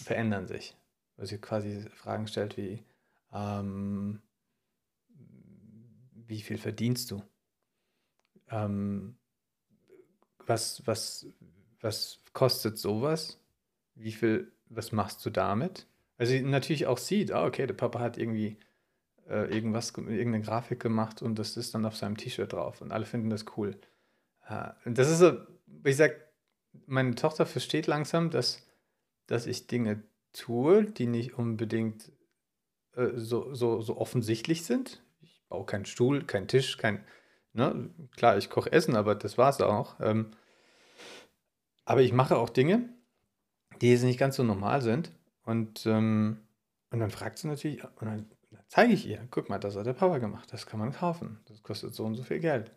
Speaker 2: verändern sich. Weil sie quasi Fragen stellt wie, ähm, wie viel verdienst du? Ähm, was, was, was kostet sowas? Wie viel, was machst du damit? Sie natürlich auch sieht, ah, okay, der Papa hat irgendwie äh, irgendwas, irgendeine Grafik gemacht und das ist dann auf seinem T-Shirt drauf und alle finden das cool. Äh, das ist so, ich sag, meine Tochter versteht langsam, dass, dass ich Dinge tue, die nicht unbedingt äh, so, so, so offensichtlich sind. Ich baue keinen Stuhl, keinen Tisch, kein, ne? klar, ich koche Essen, aber das war es auch. Ähm, aber ich mache auch Dinge, die jetzt nicht ganz so normal sind. Und, ähm, und dann fragt sie natürlich, und dann, dann zeige ich ihr, guck mal, das hat der Papa gemacht, das kann man kaufen, das kostet so und so viel Geld.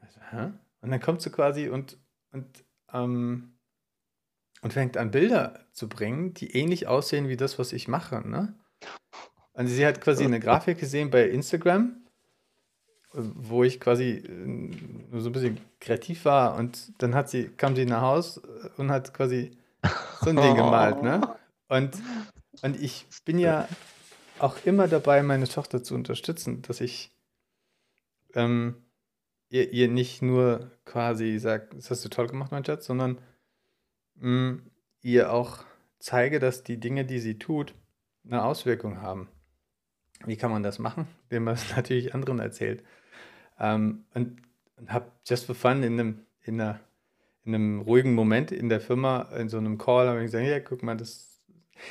Speaker 2: Also, hä? Und dann kommt sie quasi und, und, ähm, und fängt an, Bilder zu bringen, die ähnlich aussehen wie das, was ich mache. Ne? Also sie hat quasi eine Grafik gesehen bei Instagram, wo ich quasi äh, nur so ein bisschen kreativ war und dann hat sie, kam sie nach Hause und hat quasi so ein Ding gemalt, ne? Und, und ich bin ja auch immer dabei, meine Tochter zu unterstützen, dass ich ähm, ihr, ihr nicht nur quasi sage, das hast du toll gemacht, mein Schatz, sondern mh, mm, ihr auch zeige, dass die Dinge, die sie tut, eine Auswirkung haben. Wie kann man das machen? Indem man es natürlich anderen erzählt. Ähm, und und habe just for fun in einem, in, einer, in einem ruhigen Moment in der Firma, in so einem Call, habe ich gesagt, ja, guck mal, das,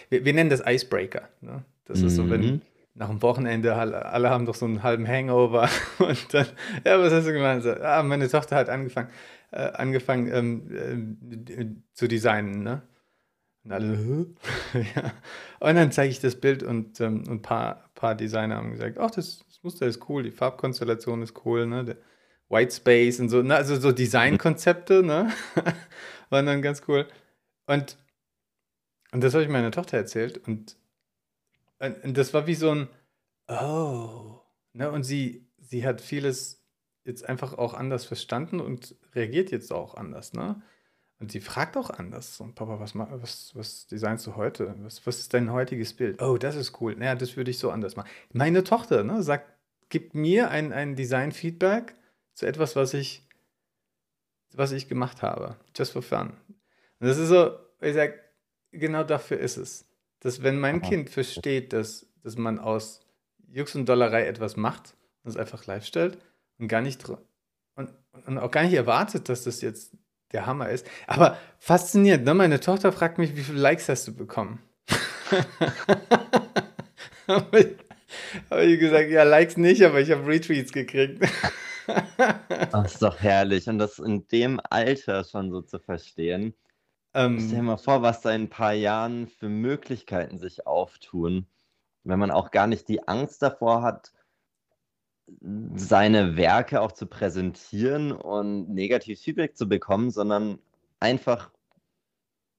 Speaker 2: wir, wir nennen das Icebreaker. Ne? Das ist so, wenn
Speaker 1: Mhm.
Speaker 2: nach dem Wochenende alle, haben doch so einen halben Hangover und dann, ja, was hast du gemacht? So, ah, meine Tochter hat angefangen, äh, angefangen ähm, äh, zu designen, ne? Und alle, ja. Und dann zeige ich das Bild und ähm, ein paar, paar Designer haben gesagt, ach, das, das Muster ist cool, die Farbkonstellation ist cool, ne? Der White Space und so, ne? Also so Designkonzepte, ne? Waren dann ganz cool. Und, und das habe ich meiner Tochter erzählt und, und, das war wie so ein, oh, ne? Und sie, sie hat vieles jetzt einfach auch anders verstanden und reagiert jetzt auch anders, ne? Und sie fragt auch anders. Und Papa, was, was, was designst du heute? Was, was ist dein heutiges Bild? Oh, das ist cool. Naja, das würde ich so anders machen. Meine Tochter, ne, sagt, gibt mir ein, ein Design-Feedback zu etwas, was ich, was ich gemacht habe. Just for fun. Und das ist so, ich sage, genau dafür ist es. Dass wenn mein
Speaker 1: Aha.
Speaker 2: Kind versteht, dass, dass man aus Jux und Dollerei etwas macht und es einfach live stellt und gar nicht und, und auch gar nicht erwartet, dass das jetzt der Hammer ist. Aber faszinierend, ne? Meine Tochter fragt mich, wie viele Likes hast du bekommen? Habe ich, hab ich gesagt, ja, Likes nicht, aber ich habe Retweets gekriegt.
Speaker 1: Das ist doch herrlich. Und das in dem Alter schon so zu verstehen. Stell dir
Speaker 2: ähm,
Speaker 1: mal vor, was da in ein paar Jahren für Möglichkeiten sich auftun, wenn man auch gar nicht die Angst davor hat, seine Werke auch zu präsentieren und negatives Feedback zu bekommen, sondern einfach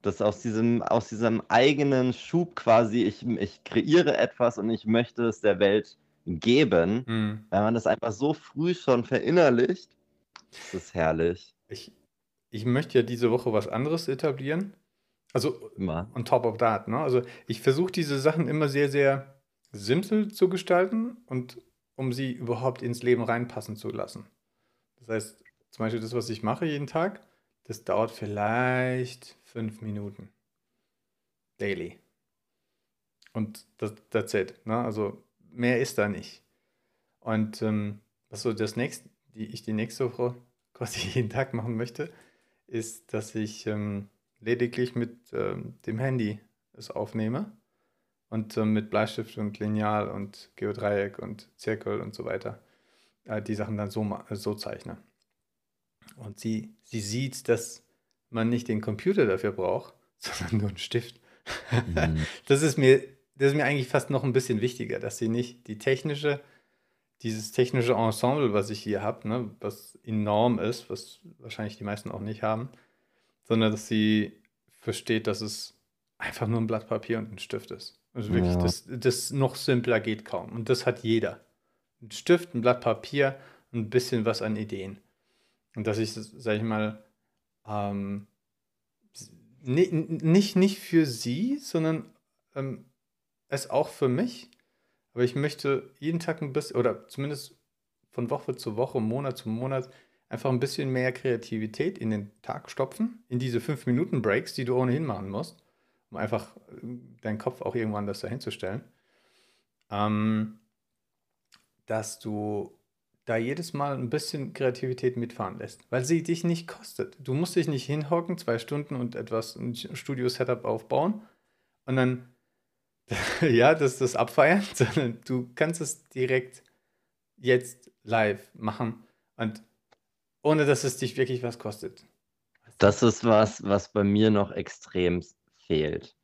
Speaker 1: das aus diesem, aus diesem eigenen Schub quasi, ich, ich kreiere etwas und ich möchte es der Welt geben.
Speaker 2: hm.
Speaker 1: Wenn man das einfach so früh schon verinnerlicht, das ist herrlich.
Speaker 2: ich, ich möchte ja diese Woche was anderes etablieren. Also
Speaker 1: Immer.
Speaker 2: on top of that, ne? Also ich versuche diese Sachen immer sehr, sehr simpel zu gestalten und um sie überhaupt ins Leben reinpassen zu lassen. Das heißt, zum Beispiel das, was ich mache jeden Tag, das dauert vielleicht fünf Minuten. Daily. Und das, that's it. Ne? Also mehr ist da nicht. Und ähm, was so das nächste, die ich die nächste Woche quasi jeden Tag machen möchte, ist, dass ich ähm, lediglich mit ähm, dem Handy es aufnehme und ähm, mit Bleistift und Lineal und Geodreieck und Zirkel und so weiter äh, die Sachen dann so, äh, so zeichne. Und sie, sie sieht, dass man nicht den Computer dafür braucht, sondern nur einen Stift.
Speaker 1: Mhm.
Speaker 2: Das ist mir, das ist mir eigentlich fast noch ein bisschen wichtiger, dass sie nicht die technische, dieses technische Ensemble, was ich hier habe, ne, was enorm ist, was wahrscheinlich die meisten auch nicht haben, sondern dass sie versteht, dass es einfach nur ein Blatt Papier und ein Stift ist. Also wirklich,
Speaker 1: Ja.
Speaker 2: das, das noch simpler geht kaum. Und das hat jeder. Ein Stift, ein Blatt Papier ein bisschen was an Ideen. Und dass ich, sag ich mal, ähm, ni- nicht, nicht für sie, sondern ähm, es auch für mich. Aber ich möchte jeden Tag ein bisschen, oder zumindest von Woche zu Woche, Monat zu Monat, einfach ein bisschen mehr Kreativität in den Tag stopfen, in diese 5-Minuten-Breaks, die du ohnehin machen musst, um einfach äh, deinen Kopf auch irgendwo anders dahin. Ähm, dass du da jedes Mal ein bisschen Kreativität mitfahren lässt, weil sie dich nicht kostet. Du musst dich nicht hinhocken, zwei Stunden und etwas, ein Studio-Setup aufbauen und dann, ja, das das abfeiern, sondern du kannst es direkt jetzt live machen und ohne dass es dich wirklich was kostet.
Speaker 1: Das ist was, was bei mir noch extrem fehlt.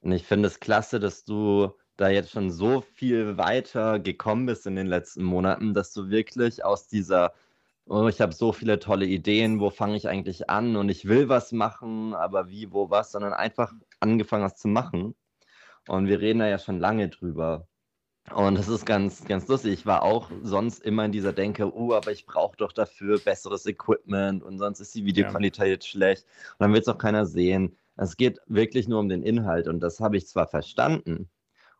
Speaker 1: Und ich finde es klasse, dass du da jetzt schon so viel weiter gekommen bist in den letzten Monaten, dass du wirklich aus dieser, oh, ich habe so viele tolle Ideen, wo fange ich eigentlich an und ich will was machen, aber wie, wo, was, sondern einfach angefangen hast zu machen. Und wir reden da ja schon lange drüber. Und das ist ganz, ganz lustig. Ich war auch sonst immer in dieser Denke, oh, aber ich brauche doch dafür besseres Equipment und sonst ist die Videoqualität schlecht und dann will es auch keiner sehen. Es geht wirklich nur um den Inhalt und das habe ich zwar verstanden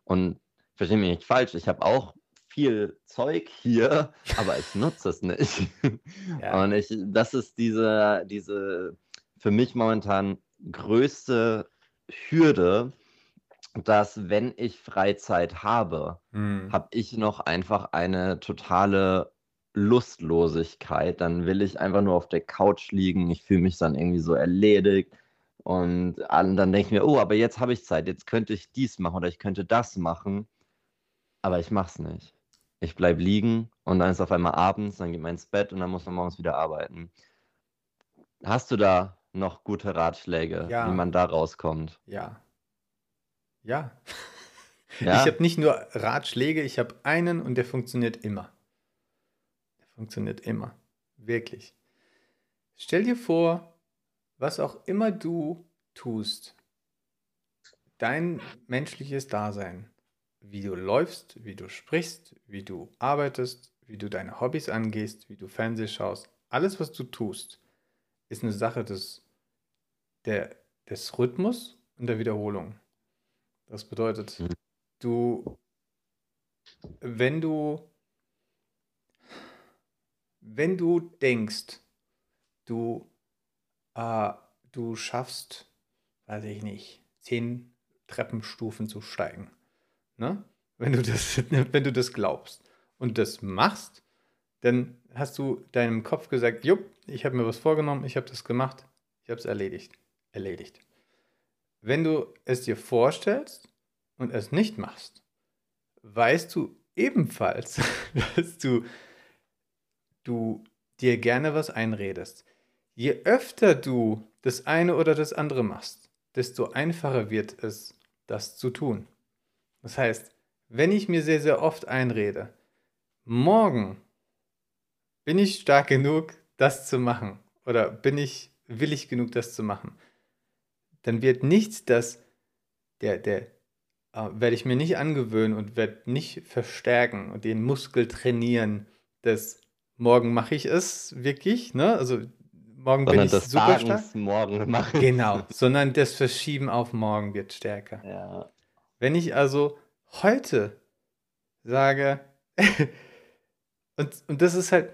Speaker 1: und verstehe mich nicht falsch, ich habe auch viel Zeug hier, aber ich nutze es nicht.
Speaker 2: Ja.
Speaker 1: Und ich, das ist diese, diese für mich momentan größte Hürde, dass wenn ich Freizeit habe,
Speaker 2: Mhm.
Speaker 1: habe ich noch einfach eine totale Lustlosigkeit. Dann will ich einfach nur auf der Couch liegen. Ich fühle mich dann irgendwie so erledigt. Und dann denke ich mir, oh, aber jetzt habe ich Zeit. Jetzt könnte ich dies machen oder ich könnte das machen. Aber ich mache es nicht. Ich bleibe liegen und dann ist auf einmal abends, dann geht man ins Bett und dann muss man morgens wieder arbeiten. Hast du da noch gute Ratschläge,
Speaker 2: Ja.
Speaker 1: wie man da rauskommt?
Speaker 2: Ja. Ja.
Speaker 1: Ja?
Speaker 2: Ich habe nicht nur Ratschläge, ich habe einen und der funktioniert immer. Der funktioniert immer. Wirklich. Stell dir vor, was auch immer du tust, dein menschliches Dasein, wie du läufst, wie du sprichst, wie du arbeitest, wie du deine Hobbys angehst, wie du Fernseh schaust, alles, was du tust, ist eine Sache des, der, des Rhythmus und der Wiederholung. Das bedeutet,
Speaker 1: Mhm.
Speaker 2: du, wenn du, wenn du denkst, du, äh, du schaffst, weiß ich nicht, zehn Treppenstufen zu steigen, ne? Wenn du das, wenn du das glaubst und das machst, dann hast du deinem Kopf gesagt, jupp, ich habe mir was vorgenommen, ich habe das gemacht, ich habe es erledigt. Erledigt. Wenn du es dir vorstellst und es nicht machst, weißt du ebenfalls, dass du, du dir gerne was einredest. Je öfter du das eine oder das andere machst, desto einfacher wird es, das zu tun. Das heißt, wenn ich mir sehr, sehr oft einrede, morgen bin ich stark genug, das zu machen, oder bin ich willig genug, das zu machen, dann wird nichts, das, der, der, äh, werde ich mir nicht angewöhnen und werde nicht verstärken und den Muskel trainieren, dass morgen mache ich es wirklich, ne? Also morgen bin
Speaker 1: Sondern
Speaker 2: ich
Speaker 1: das
Speaker 2: super stark.
Speaker 1: Morgen machen.
Speaker 2: Genau, sondern das Verschieben auf morgen wird stärker.
Speaker 1: Ja.
Speaker 2: Wenn ich also heute sage, und, und das ist halt,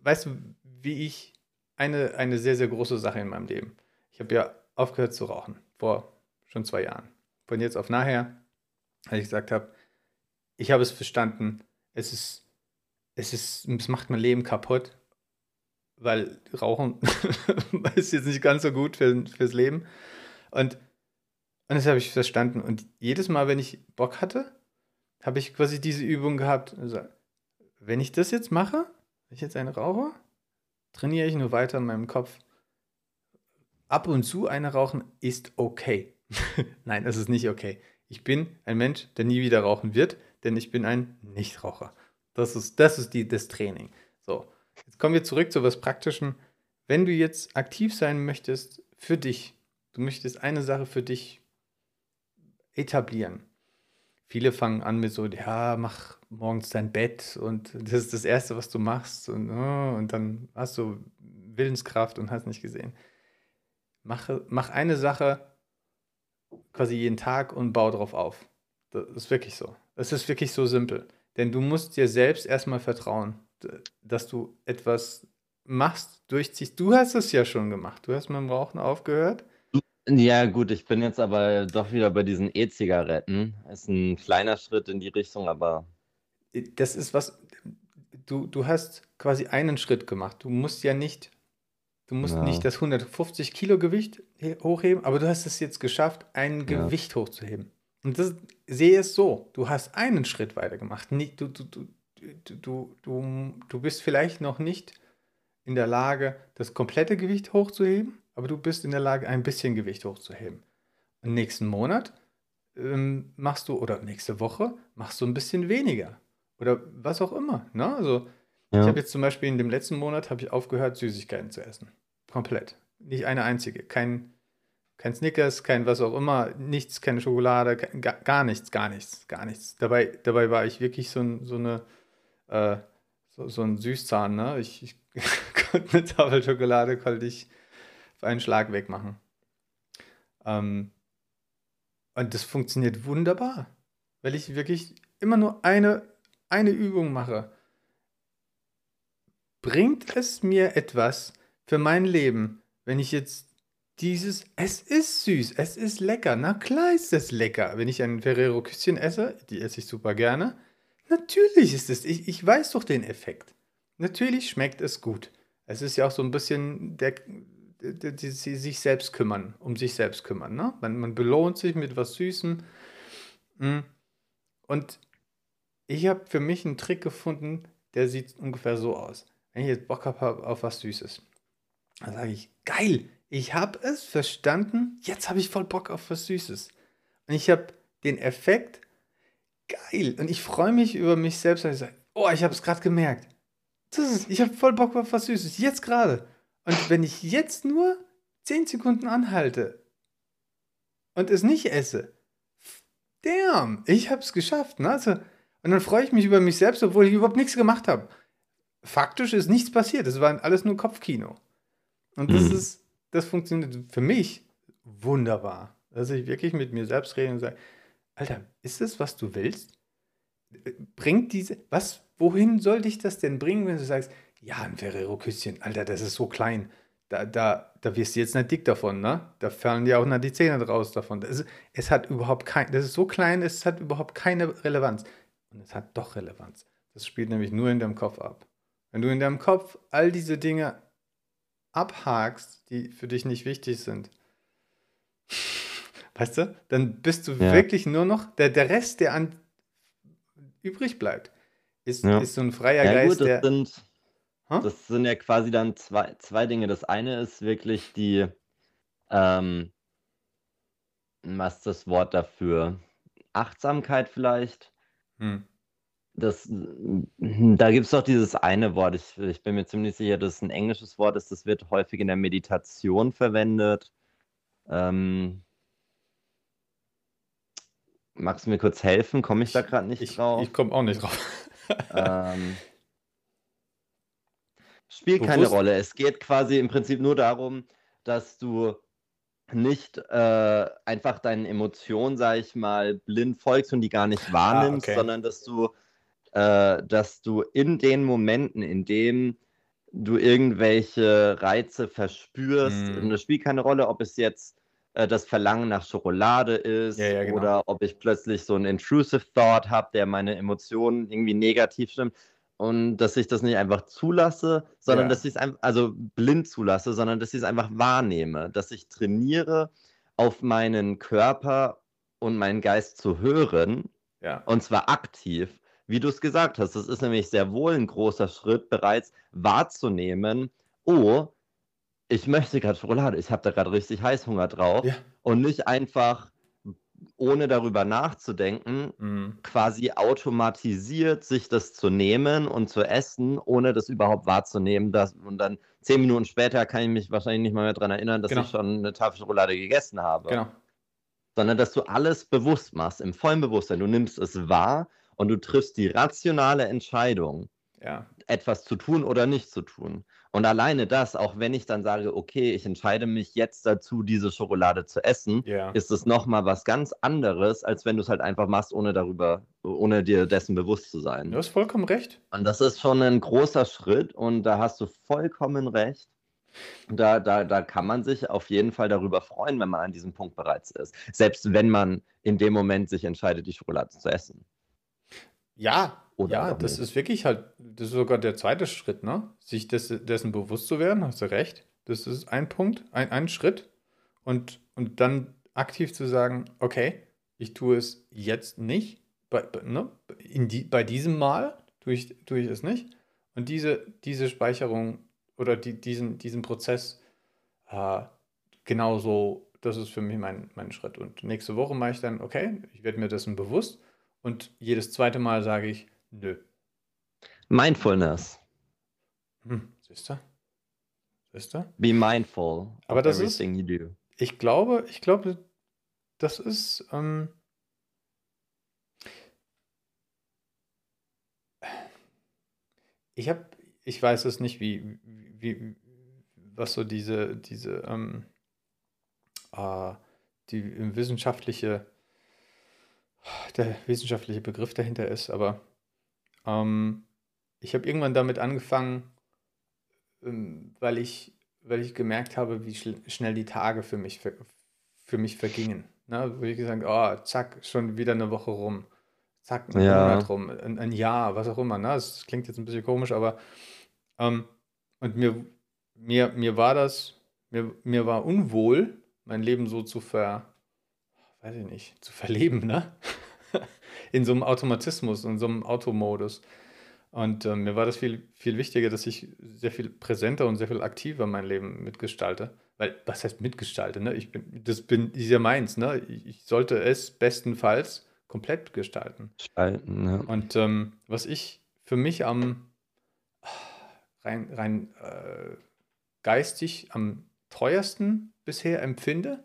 Speaker 2: weißt du, wie ich eine, eine sehr, sehr große Sache in meinem Leben. Ich habe ja aufgehört zu rauchen, vor schon zwei Jahren. Von jetzt auf nachher, als ich gesagt habe, ich habe es verstanden, es ist, es ist, es macht mein Leben kaputt, weil Rauchen ist jetzt nicht ganz so gut für, fürs Leben. Und, und das habe ich verstanden. Und jedes Mal, wenn ich Bock hatte, habe ich quasi diese Übung gehabt. Also, wenn ich das jetzt mache, wenn ich jetzt eine rauche, trainiere ich nur weiter in meinem Kopf. Ab und zu eine rauchen ist okay. Nein, es ist nicht okay. Ich bin ein Mensch, der nie wieder rauchen wird, denn ich bin ein Nichtraucher. Das ist, das ist die, das Training. So, jetzt kommen wir zurück zu was Praktischen. Wenn du jetzt aktiv sein möchtest für dich, du möchtest eine Sache für dich etablieren. Viele fangen an mit so, ja, mach morgens dein Bett und das ist das Erste, was du machst und, oh, und dann hast du Willenskraft und hast nicht gesehen. Mach, mach eine Sache quasi jeden Tag und bau drauf auf. Das ist wirklich so. Das ist wirklich so simpel. Denn du musst dir selbst erstmal vertrauen, dass du etwas machst, durchziehst. Du hast es ja schon gemacht. Du hast mit dem Rauchen aufgehört.
Speaker 1: Ja, gut, ich bin jetzt aber doch wieder bei diesen E-Zigaretten. Ist ein kleiner Schritt in die Richtung, aber
Speaker 2: Das ist was, du, du hast quasi einen Schritt gemacht. Du musst ja nicht, du musst
Speaker 1: Ja.
Speaker 2: nicht das 150 Kilo Gewicht he- hochheben, aber du hast es jetzt geschafft, ein
Speaker 1: Ja.
Speaker 2: Gewicht hochzuheben. Und das sehe es so, du hast einen Schritt weiter gemacht. Du, du, du, du, du, du, du bist vielleicht noch nicht in der Lage, das komplette Gewicht hochzuheben, aber du bist in der Lage, ein bisschen Gewicht hochzuheben. Und nächsten Monat ähm, machst du, oder nächste Woche machst du ein bisschen weniger. Oder was auch immer. Ne? Also ich
Speaker 1: ja.
Speaker 2: habe jetzt zum Beispiel in dem letzten Monat habe ich aufgehört, Süßigkeiten zu essen. Komplett. Nicht eine einzige. Kein, kein Snickers, kein was auch immer, nichts, keine Schokolade, kein, gar, gar nichts, gar nichts, gar nichts. Dabei, dabei war ich wirklich so, ein, so eine äh, so, so ein Süßzahn, ne? Ich, ich konnte eine Tafel Schokolade konnte ich auf einen Schlag wegmachen. Ähm, und das funktioniert wunderbar, weil ich wirklich immer nur eine, eine Übung mache. Bringt es mir etwas für mein Leben, wenn ich jetzt dieses, es ist süß, es ist lecker. Na klar ist es lecker. Wenn ich ein Ferrero-Küsschen esse, die esse ich super gerne, natürlich ist es, ich, ich weiß doch den Effekt. Natürlich schmeckt es gut. Es ist ja auch so ein bisschen der, der, die, sie sich selbst kümmern, um sich selbst kümmern. Ne? Man, man belohnt sich mit was Süßem. Hm. Und ich habe für mich einen Trick gefunden, der sieht ungefähr so aus. Wenn ich jetzt Bock habe auf was Süßes, dann sage ich, geil, ich habe es verstanden, jetzt habe ich voll Bock auf was Süßes. Und ich habe den Effekt, geil, und ich freue mich über mich selbst, weil ich sage, oh, ich habe es gerade gemerkt. Das ist, ich habe voll Bock auf was Süßes, jetzt gerade. Und wenn ich jetzt nur 10 Sekunden anhalte und es nicht esse, damn, ich habe es geschafft. Ne? Also, und dann freue ich mich über mich selbst, obwohl ich überhaupt nichts gemacht habe. Faktisch ist nichts passiert. Es war alles nur Kopfkino. Und das mhm. ist, das funktioniert für mich wunderbar. Dass ich wirklich mit mir selbst rede und sage, Alter, ist das, was du willst? Bringt diese, was, wohin soll dich das denn bringen, wenn du sagst, ja, ein Ferrero-Küsschen, Alter, das ist so klein. Da, da, da wirst du jetzt nicht dick davon, ne? Da fallen dir auch noch die Zähne raus davon. Das ist, es hat überhaupt kein, das ist so klein, es hat überhaupt keine Relevanz. Und es hat doch Relevanz. Das spielt nämlich nur in deinem Kopf ab. Wenn du in deinem Kopf all diese Dinge abhakst, die für dich nicht wichtig sind, weißt du, dann bist du ja. wirklich nur noch, der, der Rest, der an übrig bleibt, ist, ja. ist so ein freier ja, Geist,
Speaker 1: gut, das
Speaker 2: der.
Speaker 1: Sind, das sind ja quasi dann zwei, zwei Dinge. Das eine ist wirklich die, ähm, was ist das Wort dafür? Achtsamkeit vielleicht. Hm. Das, da gibt es doch dieses eine Wort, ich, ich bin mir ziemlich sicher, dass es ein englisches Wort ist, das wird häufig in der Meditation verwendet. Ähm, magst du mir kurz helfen? Komme ich da gerade nicht
Speaker 2: ich,
Speaker 1: drauf?
Speaker 2: Ich komme auch nicht drauf. ähm,
Speaker 1: spielt keine Rolle. Es geht quasi im Prinzip nur darum, dass du nicht äh, einfach deinen Emotionen, sag ich mal, blind folgst und die gar nicht ah, wahrnimmst, ah, okay. sondern dass du, äh, dass du in den Momenten, in denen du irgendwelche Reize verspürst, und es spielt keine Rolle, ob es jetzt äh, das Verlangen nach Schokolade ist ja, ja, genau. oder ob ich plötzlich so einen intrusive Thought habe, der meine Emotionen irgendwie negativ stimmt und dass ich das nicht einfach zulasse, sondern ja. dass ich es einfach, also blind zulasse, sondern dass ich es einfach wahrnehme, dass ich trainiere, auf meinen Körper und meinen Geist zu hören, ja. und zwar aktiv, wie du es gesagt hast. Das ist nämlich sehr wohl ein großer Schritt, bereits wahrzunehmen, oh, ich möchte gerade Schokolade, ich habe da gerade richtig Heißhunger drauf ja. und nicht einfach ohne darüber nachzudenken, mhm. quasi automatisiert sich das zu nehmen und zu essen, ohne das überhaupt wahrzunehmen. Dass, und dann zehn Minuten später kann ich mich wahrscheinlich nicht mal mehr daran erinnern, dass genau. ich schon eine Tafel Schokolade gegessen habe. Genau. Sondern dass du alles bewusst machst, im vollen Bewusstsein. Du nimmst es wahr und du triffst die rationale Entscheidung, ja. etwas zu tun oder nicht zu tun. Und alleine das, auch wenn ich dann sage, okay, ich entscheide mich jetzt dazu, diese Schokolade zu essen, yeah. ist es nochmal was ganz anderes, als wenn du es halt einfach machst, ohne darüber, ohne dir dessen bewusst zu sein.
Speaker 2: Du hast vollkommen recht.
Speaker 1: Und das ist schon ein großer Schritt und da hast du vollkommen recht. Da, da, da kann man sich auf jeden Fall darüber freuen, wenn man an diesem Punkt bereits ist. Selbst wenn man in dem Moment sich entscheidet, die Schokolade zu essen.
Speaker 2: Ja, oder ja, das ist wirklich halt, das ist sogar der zweite Schritt, ne? Sich des, dessen bewusst zu werden, hast du recht. Das ist ein Punkt, ein, ein Schritt. Und, und dann aktiv zu sagen, okay, ich tue es jetzt nicht, bei, ne? In die, bei diesem Mal tue ich, tue ich es nicht. Und diese, diese Speicherung oder die, diesen, diesen Prozess äh, genauso, das ist für mich mein, mein Schritt. Und nächste Woche mache ich dann, okay, ich werde mir dessen bewusst und jedes zweite Mal sage ich, nö.
Speaker 1: Mindfulness.
Speaker 2: Hm, siehst du? Siehst du?
Speaker 1: Be mindful
Speaker 2: Aber das everything ist, you do. Ich glaube, ich glaube, das ist. Ähm, ich habe, ich weiß es nicht, wie, wie, was so diese, diese, ähm, äh, die wissenschaftliche der wissenschaftliche Begriff dahinter ist, aber ähm, ich habe irgendwann damit angefangen, ähm, weil ich weil ich gemerkt habe, wie schnell die Tage für mich, für mich vergingen. Ne? Wo ich gesagt oh, zack, schon wieder eine Woche rum. Zack, ein
Speaker 1: Ja.
Speaker 2: Monat rum, ein, ein Jahr, was auch immer. Ne? Das klingt jetzt ein bisschen komisch, aber ähm, und mir, mir, mir war das, mir, mir war unwohl, mein Leben so zu ver, weiß ich nicht, zu verleben, ne? In so einem Automatismus, in so einem Automodus. Und äh, mir war das viel, viel wichtiger, dass ich sehr viel präsenter und sehr viel aktiver mein Leben mitgestalte. Weil, was heißt mitgestalte, ne? Ich bin, das bin ist ja meins, ne? Ich, sollte es bestenfalls komplett gestalten.
Speaker 1: Gestalten, ja.
Speaker 2: Und ähm, was ich für mich am rein, rein äh, geistig am teuersten bisher empfinde,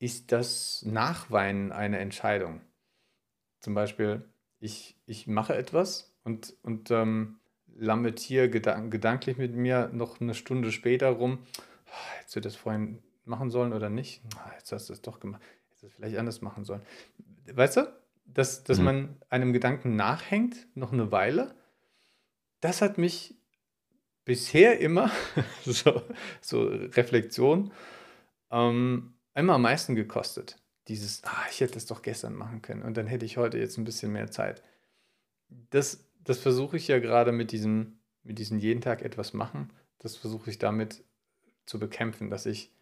Speaker 2: ist das Nachweinen einer Entscheidung. Zum Beispiel, ich, ich mache etwas und, und ähm, lamentiere gedank gedanklich mit mir noch eine Stunde später rum, "Ah, hättest du das vorhin machen sollen oder nicht? Ah, Jetzt hast du es doch gemacht. Hättest du es vielleicht anders machen sollen. Weißt du, dass, dass
Speaker 1: Mhm.
Speaker 2: man einem Gedanken nachhängt, noch eine Weile, das hat mich bisher immer, so, so Reflexion, ähm, immer am meisten gekostet. Dieses, ah, ich hätte es doch gestern machen können und dann hätte ich heute jetzt ein bisschen mehr Zeit. Das, das versuche ich ja gerade mit diesem, mit diesem jeden Tag etwas machen. Das versuche ich damit zu bekämpfen, dass ich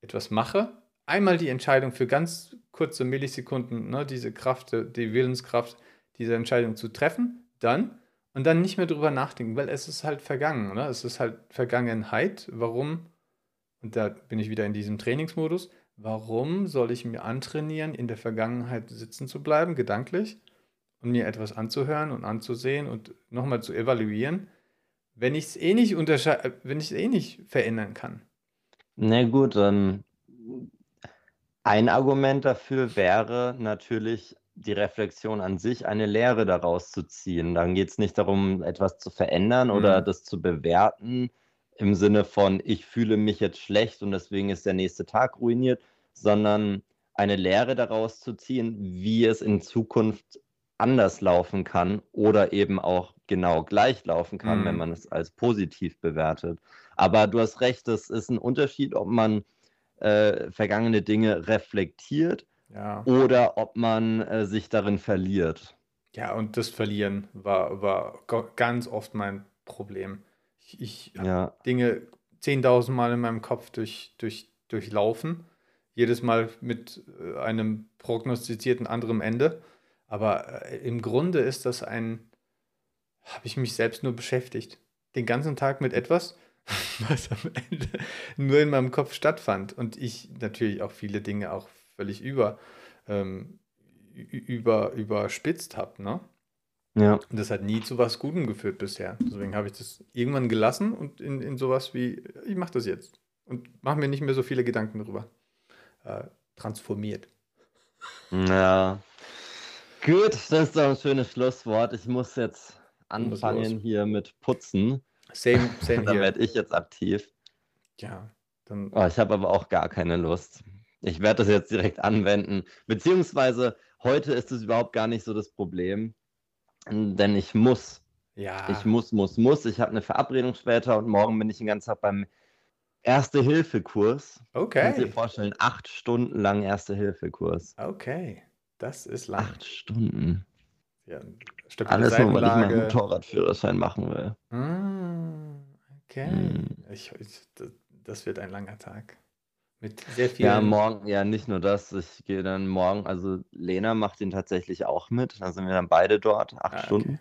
Speaker 2: etwas mache. Einmal die Entscheidung für ganz kurze Millisekunden, ne, diese Kraft, die Willenskraft, diese Entscheidung zu treffen, dann und dann nicht mehr drüber nachdenken, weil es ist halt vergangen, ne? Es ist halt Vergangenheit. Warum? Und da bin ich wieder in diesem Trainingsmodus. Warum soll ich mir antrainieren, in der Vergangenheit sitzen zu bleiben, gedanklich, und mir etwas anzuhören und anzusehen und nochmal zu evaluieren, wenn ich es eh nicht untersche wenn ich es eh nicht verändern kann?
Speaker 1: Na gut, ähm, ein Argument dafür wäre natürlich die Reflexion an sich, eine Lehre daraus zu ziehen. Dann geht es nicht darum, etwas zu verändern oder
Speaker 2: Mhm.
Speaker 1: das zu bewerten im Sinne von, ich fühle mich jetzt schlecht und deswegen ist der nächste Tag ruiniert, sondern eine Lehre daraus zu ziehen, wie es in Zukunft anders laufen kann oder eben auch genau gleich laufen kann, wenn
Speaker 2: Mhm.
Speaker 1: man es als positiv bewertet. Aber du hast recht, es ist ein Unterschied, ob man äh, vergangene Dinge reflektiert
Speaker 2: Ja.
Speaker 1: oder ob man äh, sich darin verliert.
Speaker 2: Ja, und das Verlieren war, war ga- ganz oft mein Problem. Ich, ich habe
Speaker 1: Ja,
Speaker 2: Dinge 10.000 Mal in meinem Kopf durch, durch, durchlaufen. Jedes Mal mit äh, einem prognostizierten anderen Ende. Aber äh, im Grunde ist das ein, habe ich mich selbst nur beschäftigt. Den ganzen Tag mit etwas, was am Ende nur in meinem Kopf stattfand. Und ich natürlich auch viele Dinge auch völlig über, ähm, über, überspitzt habe, ne?
Speaker 1: ja,
Speaker 2: Und das hat nie zu was Gutem geführt bisher. Deswegen habe ich das irgendwann gelassen und in, in sowas wie, ich mache das jetzt. Und mache mir nicht mehr so viele Gedanken darüber. Äh, transformiert.
Speaker 1: ja. Gut, das ist doch ein schönes Schlusswort. Ich muss jetzt anfangen hier mit Putzen.
Speaker 2: Same, same
Speaker 1: Dann werde ich jetzt aktiv.
Speaker 2: Ja, dann,
Speaker 1: Oh, ich habe aber auch gar keine Lust. Ich werde das jetzt direkt anwenden. Beziehungsweise heute ist es überhaupt gar nicht so das Problem, denn ich muss.
Speaker 2: ja,
Speaker 1: Ich muss, muss, muss. Ich habe eine Verabredung später und morgen bin ich den ganzen Tag beim Erste-Hilfe-Kurs. Kannst du dir
Speaker 2: okay,
Speaker 1: vorstellen, acht Stunden lang Erste-Hilfe-Kurs.
Speaker 2: okay. Das ist lang.
Speaker 1: Acht Stunden.
Speaker 2: Ja,
Speaker 1: Alles nur, weil ich meinen. Motorradführerschein machen will.
Speaker 2: Ah, okay.
Speaker 1: Hm.
Speaker 2: Ich, ich, das, wird ein langer Tag. Mit sehr
Speaker 1: Ja,
Speaker 2: vielen.
Speaker 1: morgen, ja, nicht nur das. Ich gehe dann morgen, also Lena macht ihn tatsächlich auch mit. Da sind wir dann beide dort, acht
Speaker 2: Ah,
Speaker 1: Stunden.
Speaker 2: okay.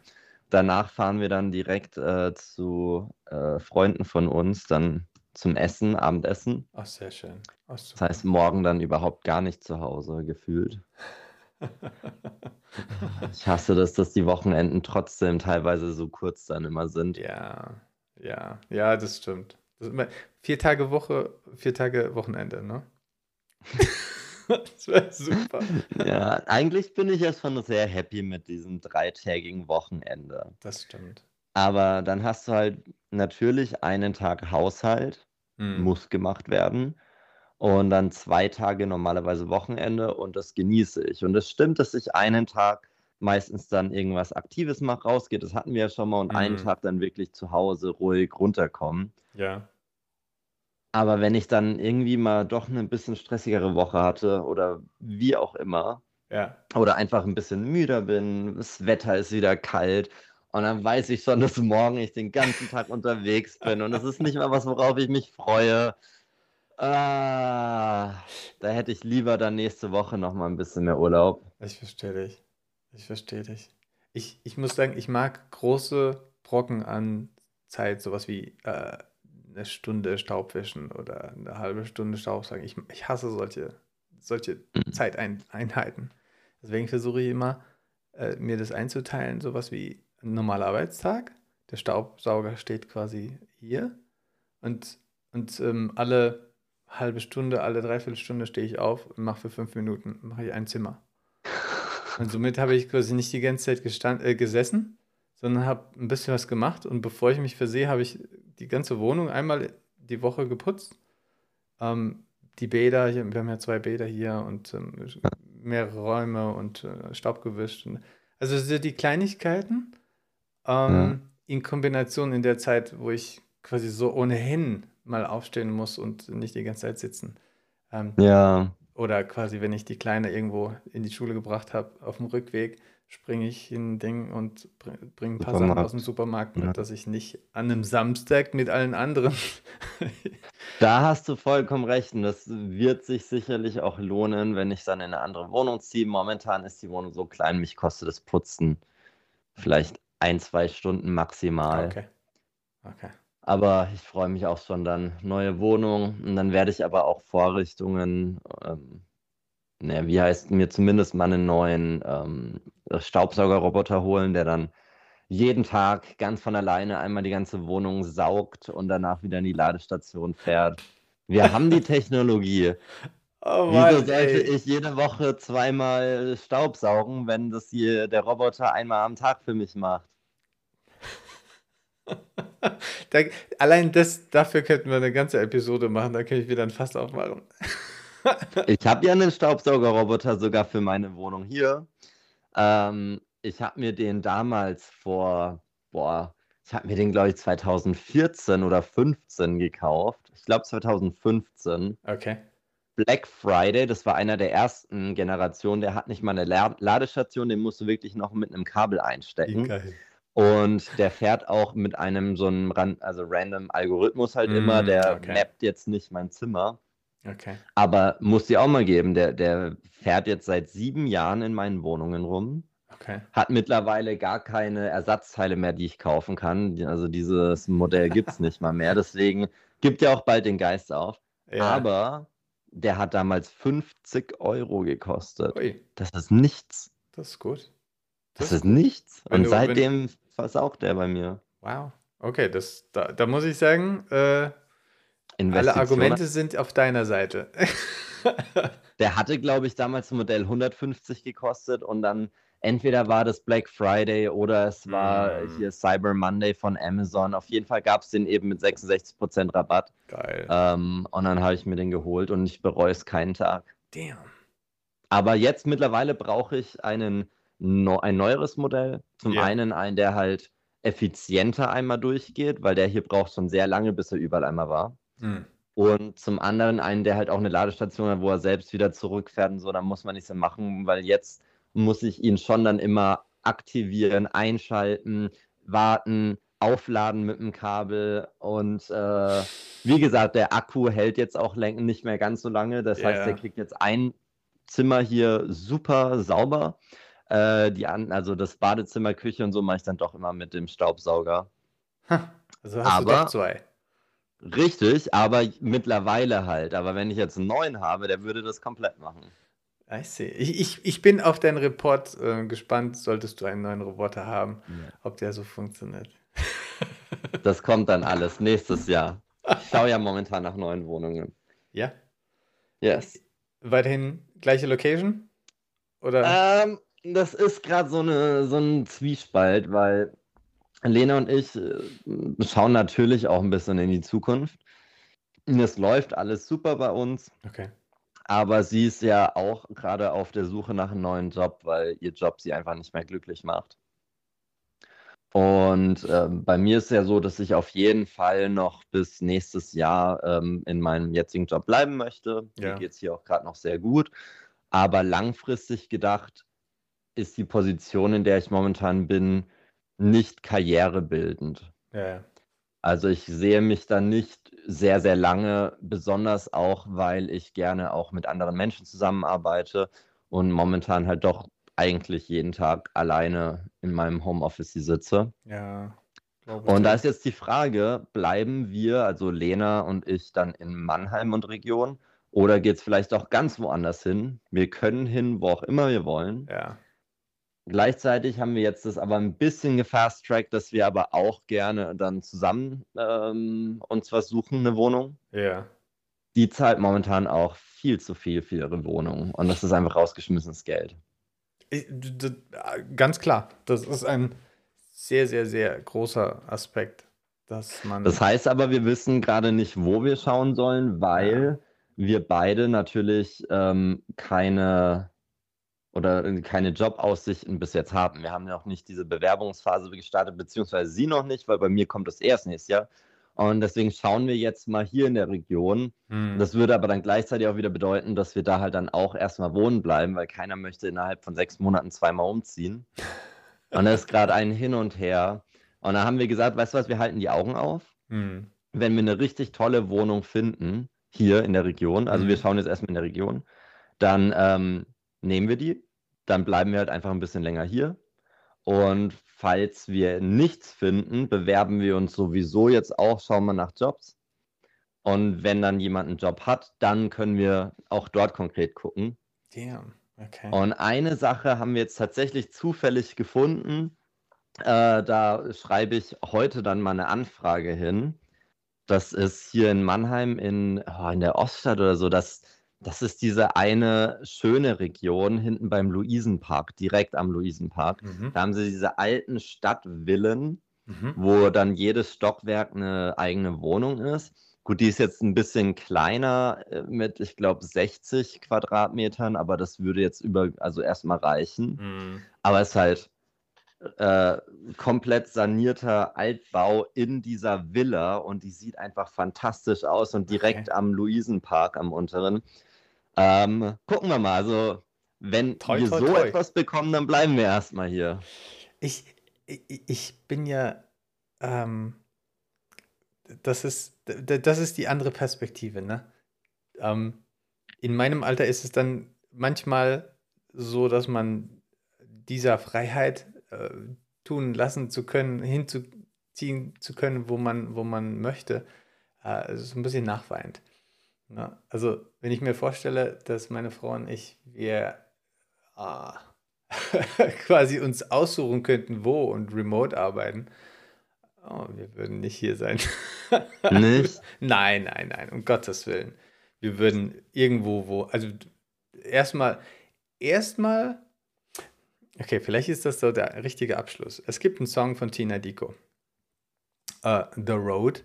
Speaker 1: Danach fahren wir dann direkt äh, zu äh, Freunden von uns, dann zum Essen, Abendessen.
Speaker 2: Ach, sehr schön. Ach,
Speaker 1: Das heißt, morgen dann überhaupt gar nicht zu Hause gefühlt. Ich hasse das, dass die Wochenenden trotzdem teilweise so kurz dann immer sind.
Speaker 2: Ja, ja, ja, das stimmt. Das immer vier Tage Woche, vier Tage Wochenende, ne? Das wäre super.
Speaker 1: Ja, eigentlich bin ich schon sehr happy mit diesem dreitägigen Wochenende.
Speaker 2: Das stimmt.
Speaker 1: Aber dann hast du halt natürlich einen Tag Haushalt,
Speaker 2: Hm.
Speaker 1: muss gemacht werden. Und dann zwei Tage normalerweise Wochenende und das genieße ich. Und es stimmt, dass ich einen Tag meistens dann irgendwas Aktives mache, rausgeht. Das hatten wir ja schon mal. Und einen
Speaker 2: Mhm.
Speaker 1: Tag dann wirklich zu Hause ruhig runterkommen.
Speaker 2: Ja.
Speaker 1: Aber wenn ich dann irgendwie mal doch eine bisschen stressigere Woche hatte oder wie auch immer,
Speaker 2: Ja.
Speaker 1: oder einfach ein bisschen müder bin, das Wetter ist wieder kalt und dann weiß ich schon, dass morgen ich den ganzen Tag unterwegs bin und es ist nicht mal was, worauf ich mich freue. Ah, da hätte ich lieber dann nächste Woche noch mal ein bisschen mehr Urlaub.
Speaker 2: Ich verstehe dich. Ich verstehe dich. Ich, ich muss sagen, ich mag große Brocken an Zeit, sowas wie äh, eine Stunde Staubwischen oder eine halbe Stunde Staubsaugen. Ich, ich hasse solche, solche
Speaker 1: Mhm.
Speaker 2: Zeiteinheiten. Deswegen versuche ich immer, äh, mir das einzuteilen, sowas wie ein normaler Arbeitstag. Der Staubsauger steht quasi hier und, und ähm, alle halbe Stunde, alle Dreiviertelstunde stehe ich auf und mache für fünf Minuten, mache ich ein Zimmer. Und somit habe ich quasi nicht die ganze Zeit gestand, äh, gesessen, sondern habe ein bisschen was gemacht. Und bevor ich mich versehe, habe ich die ganze Wohnung einmal die Woche geputzt. Ähm, die Bäder, wir haben ja zwei Bäder hier und ähm, mehrere Räume und äh, Staub gewischt. Also so die Kleinigkeiten ähm, in Kombination in der Zeit, wo ich quasi so ohnehin mal aufstehen muss und nicht die ganze Zeit sitzen. Ähm,
Speaker 1: Ja,
Speaker 2: oder quasi, wenn ich die Kleine irgendwo in die Schule gebracht habe, auf dem Rückweg springe ich in ein Ding und bringe ein paar Sachen aus dem Supermarkt mit,
Speaker 1: Ja.
Speaker 2: dass ich nicht an einem Samstag mit allen anderen.
Speaker 1: da hast du vollkommen recht und das wird sich sicherlich auch lohnen, wenn ich dann in eine andere Wohnung ziehe. Momentan ist die Wohnung so klein, mich kostet das Putzen vielleicht ein, zwei Stunden maximal.
Speaker 2: Okay. Okay.
Speaker 1: Aber ich freue mich auch schon dann neue Wohnung und dann werde ich aber auch Vorrichtungen, ähm, ne, wie heißt mir zumindest mal einen neuen ähm, Staubsaugerroboter holen, der dann jeden Tag ganz von alleine einmal die ganze Wohnung saugt und danach wieder in die Ladestation fährt. Wir haben die Technologie.
Speaker 2: Oh
Speaker 1: Wieso
Speaker 2: Mann,
Speaker 1: sollte
Speaker 2: ey.
Speaker 1: ich jede Woche zweimal Staubsaugen, wenn das hier der Roboter einmal am Tag für mich macht?
Speaker 2: Da, allein das, dafür könnten wir eine ganze Episode machen, da könnte ich wieder ein Fass aufmachen.
Speaker 1: Ich habe ja einen Staubsaugerroboter sogar für meine Wohnung hier. Ähm, ich habe mir den damals vor, boah, ich habe mir den, glaube ich, 2014 oder 15 gekauft. Ich glaube 2015.
Speaker 2: Okay.
Speaker 1: Black Friday, das war einer der ersten Generationen, der hat nicht mal eine La Ladestation, den musst du wirklich noch mit einem Kabel einstecken.
Speaker 2: geil.
Speaker 1: Und der fährt auch mit einem so einem also random Algorithmus halt immer,
Speaker 2: Mm,
Speaker 1: der
Speaker 2: okay.
Speaker 1: mappt jetzt nicht mein Zimmer.
Speaker 2: Okay.
Speaker 1: Aber muss dir auch mal geben, der, der fährt jetzt seit sieben Jahren in meinen Wohnungen rum,
Speaker 2: Okay.
Speaker 1: hat mittlerweile gar keine Ersatzteile mehr, die ich kaufen kann. Also dieses Modell gibt es nicht mal mehr. Deswegen gibt er auch bald den Geist auf.
Speaker 2: Ja.
Speaker 1: Aber der hat damals 50 Euro gekostet.
Speaker 2: Ui,
Speaker 1: Das ist nichts.
Speaker 2: das ist gut.
Speaker 1: Das ist nichts. Und
Speaker 2: du-
Speaker 1: seitdem versaugt er bei mir.
Speaker 2: Wow. Okay, das, da, da muss ich sagen, äh, alle Argumente sind auf deiner Seite.
Speaker 1: Der hatte, glaube ich, damals ein Modell 150 gekostet und dann entweder war das Black Friday oder es war
Speaker 2: Mm.
Speaker 1: hier Cyber Monday von Amazon. Auf jeden Fall gab es den eben mit 66% Rabatt.
Speaker 2: Geil.
Speaker 1: Ähm, und dann habe ich mir den geholt und ich bereue es keinen Tag.
Speaker 2: Damn.
Speaker 1: Aber jetzt mittlerweile brauche ich einen, ein neueres Modell. Zum
Speaker 2: Ja.
Speaker 1: einen einen, der halt effizienter einmal durchgeht, weil der hier braucht schon sehr lange, bis er überall einmal war.
Speaker 2: Hm.
Speaker 1: Und zum anderen einen, der halt auch eine Ladestation hat, wo er selbst wieder zurückfährt und so, da muss man nichts mehr machen, weil jetzt muss ich ihn schon dann immer aktivieren, einschalten, warten, aufladen mit dem Kabel und äh, wie gesagt, der Akku hält jetzt auch läng- nicht mehr ganz so lange. Das heißt,
Speaker 2: Ja.
Speaker 1: der kriegt jetzt ein Zimmer hier super sauber. Äh, die an, also das Badezimmer, Küche und so mache ich dann doch immer mit dem Staubsauger.
Speaker 2: Ha, Also hast du
Speaker 1: Aber-
Speaker 2: doch zwei.
Speaker 1: Richtig, aber mittlerweile halt. Aber wenn ich jetzt einen neuen habe, der würde das komplett machen.
Speaker 2: I see. Ich, ich, ich bin auf deinen Report äh, gespannt, solltest du einen neuen Roboter haben, ob der so funktioniert.
Speaker 1: Das kommt dann alles nächstes Jahr. Ich schaue ja momentan nach neuen Wohnungen.
Speaker 2: Ja?
Speaker 1: Yes.
Speaker 2: Weiterhin gleiche Location? Oder?
Speaker 1: Ähm, das ist gerade so, eine, so ein Zwiespalt, weil Lena und ich äh, schauen natürlich auch ein bisschen in die Zukunft. Es läuft alles super bei uns,
Speaker 2: Okay.
Speaker 1: aber sie ist ja auch gerade auf der Suche nach einem neuen Job, weil ihr Job sie einfach nicht mehr glücklich macht. Und ähm, bei mir ist es ja so, dass ich auf jeden Fall noch bis nächstes Jahr ähm, in meinem jetzigen Job bleiben möchte. Mir
Speaker 2: Ja.
Speaker 1: geht es hier auch gerade noch sehr gut. Aber langfristig gedacht ist die Position, in der ich momentan bin, nicht karrierebildend.
Speaker 2: Ja, ja.
Speaker 1: Also ich sehe mich da nicht sehr, sehr lange, besonders auch, weil ich gerne auch mit anderen Menschen zusammenarbeite und momentan halt doch eigentlich jeden Tag alleine in meinem Homeoffice sitze.
Speaker 2: Ja,
Speaker 1: Und da ist jetzt die Frage, bleiben wir, also Lena und ich, dann in Mannheim und Region oder geht es vielleicht auch ganz woanders hin? Wir können hin, wo auch immer wir wollen.
Speaker 2: Ja.
Speaker 1: Gleichzeitig haben wir jetzt das aber ein bisschen gefast-trackt, dass wir aber auch gerne dann zusammen ähm, uns was suchen, eine Wohnung.
Speaker 2: Ja.
Speaker 1: Die zahlt momentan auch viel zu viel für ihre Wohnung und das ist einfach rausgeschmissenes Geld.
Speaker 2: Ich, d- d- ganz klar, das ist ein sehr, sehr, sehr großer Aspekt, dass man.
Speaker 1: Das heißt aber, wir wissen gerade nicht, wo wir schauen sollen, weil wir beide natürlich ähm, keine oder keine Jobaussichten bis jetzt haben. Wir haben noch nicht diese Bewerbungsphase gestartet, beziehungsweise sie noch nicht, weil bei mir kommt das erst nächstes Jahr. Und deswegen schauen wir jetzt mal hier in der Region.
Speaker 2: Hm.
Speaker 1: Das würde aber dann gleichzeitig auch wieder bedeuten, dass wir da halt dann auch erstmal wohnen bleiben, weil keiner möchte innerhalb von sechs Monaten zweimal umziehen. Und das ist gerade ein Hin und Her. Und da haben wir gesagt, weißt du was, wir halten die Augen auf
Speaker 2: Hm.
Speaker 1: wenn wir eine richtig tolle Wohnung finden, hier in der Region, also
Speaker 2: Mhm.
Speaker 1: wir schauen jetzt erstmal in der Region, dann ähm, nehmen wir die, dann bleiben wir halt einfach ein bisschen länger hier. Und falls wir nichts finden, bewerben wir uns sowieso jetzt auch, schauen wir nach Jobs. Und wenn dann jemand einen Job hat, dann können wir auch dort konkret gucken.
Speaker 2: Damn. Okay.
Speaker 1: Und eine Sache haben wir jetzt tatsächlich zufällig gefunden. Äh, da schreibe ich heute dann mal eine Anfrage hin. Das ist hier in Mannheim in, oh, in der Oststadt oder so. Das, das ist diese eine schöne Region hinten beim Luisenpark, direkt am Luisenpark.
Speaker 2: Mhm.
Speaker 1: Da haben sie diese alten Stadtvillen,
Speaker 2: Mhm.
Speaker 1: wo dann jedes Stockwerk eine eigene Wohnung ist. Gut, die ist jetzt ein bisschen kleiner äh, mit, ich glaube, 60 Quadratmetern, aber das würde jetzt über, also erstmal reichen.
Speaker 2: Hm.
Speaker 1: Aber es ist halt äh, komplett sanierter Altbau in dieser Villa und die sieht einfach fantastisch aus und direkt
Speaker 2: Okay.
Speaker 1: am Luisenpark am unteren. Ähm, gucken wir mal. Also, wenn
Speaker 2: Toi,
Speaker 1: wir
Speaker 2: toi,
Speaker 1: so
Speaker 2: toi.
Speaker 1: etwas bekommen, dann bleiben wir erstmal hier.
Speaker 2: Ich, ich, ich bin ja, ähm, das ist, das ist die andere Perspektive, ne? Ähm, in meinem Alter ist es dann manchmal so, dass man dieser Freiheit äh, tun lassen zu können, hinzuziehen zu können, wo man, wo man möchte, äh, so ein bisschen nachweint. Ne? Also, wenn ich mir vorstelle, dass meine Frau und ich, wir ah, quasi uns aussuchen könnten, wo und remote arbeiten, oh, wir würden nicht hier sein.
Speaker 1: Nicht?
Speaker 2: Nein, nein, nein, um Gottes Willen. Wir würden irgendwo, wo, also erstmal, erstmal, okay, vielleicht ist das so der richtige Abschluss. Es gibt einen Song von Tina Dico, äh, The Road,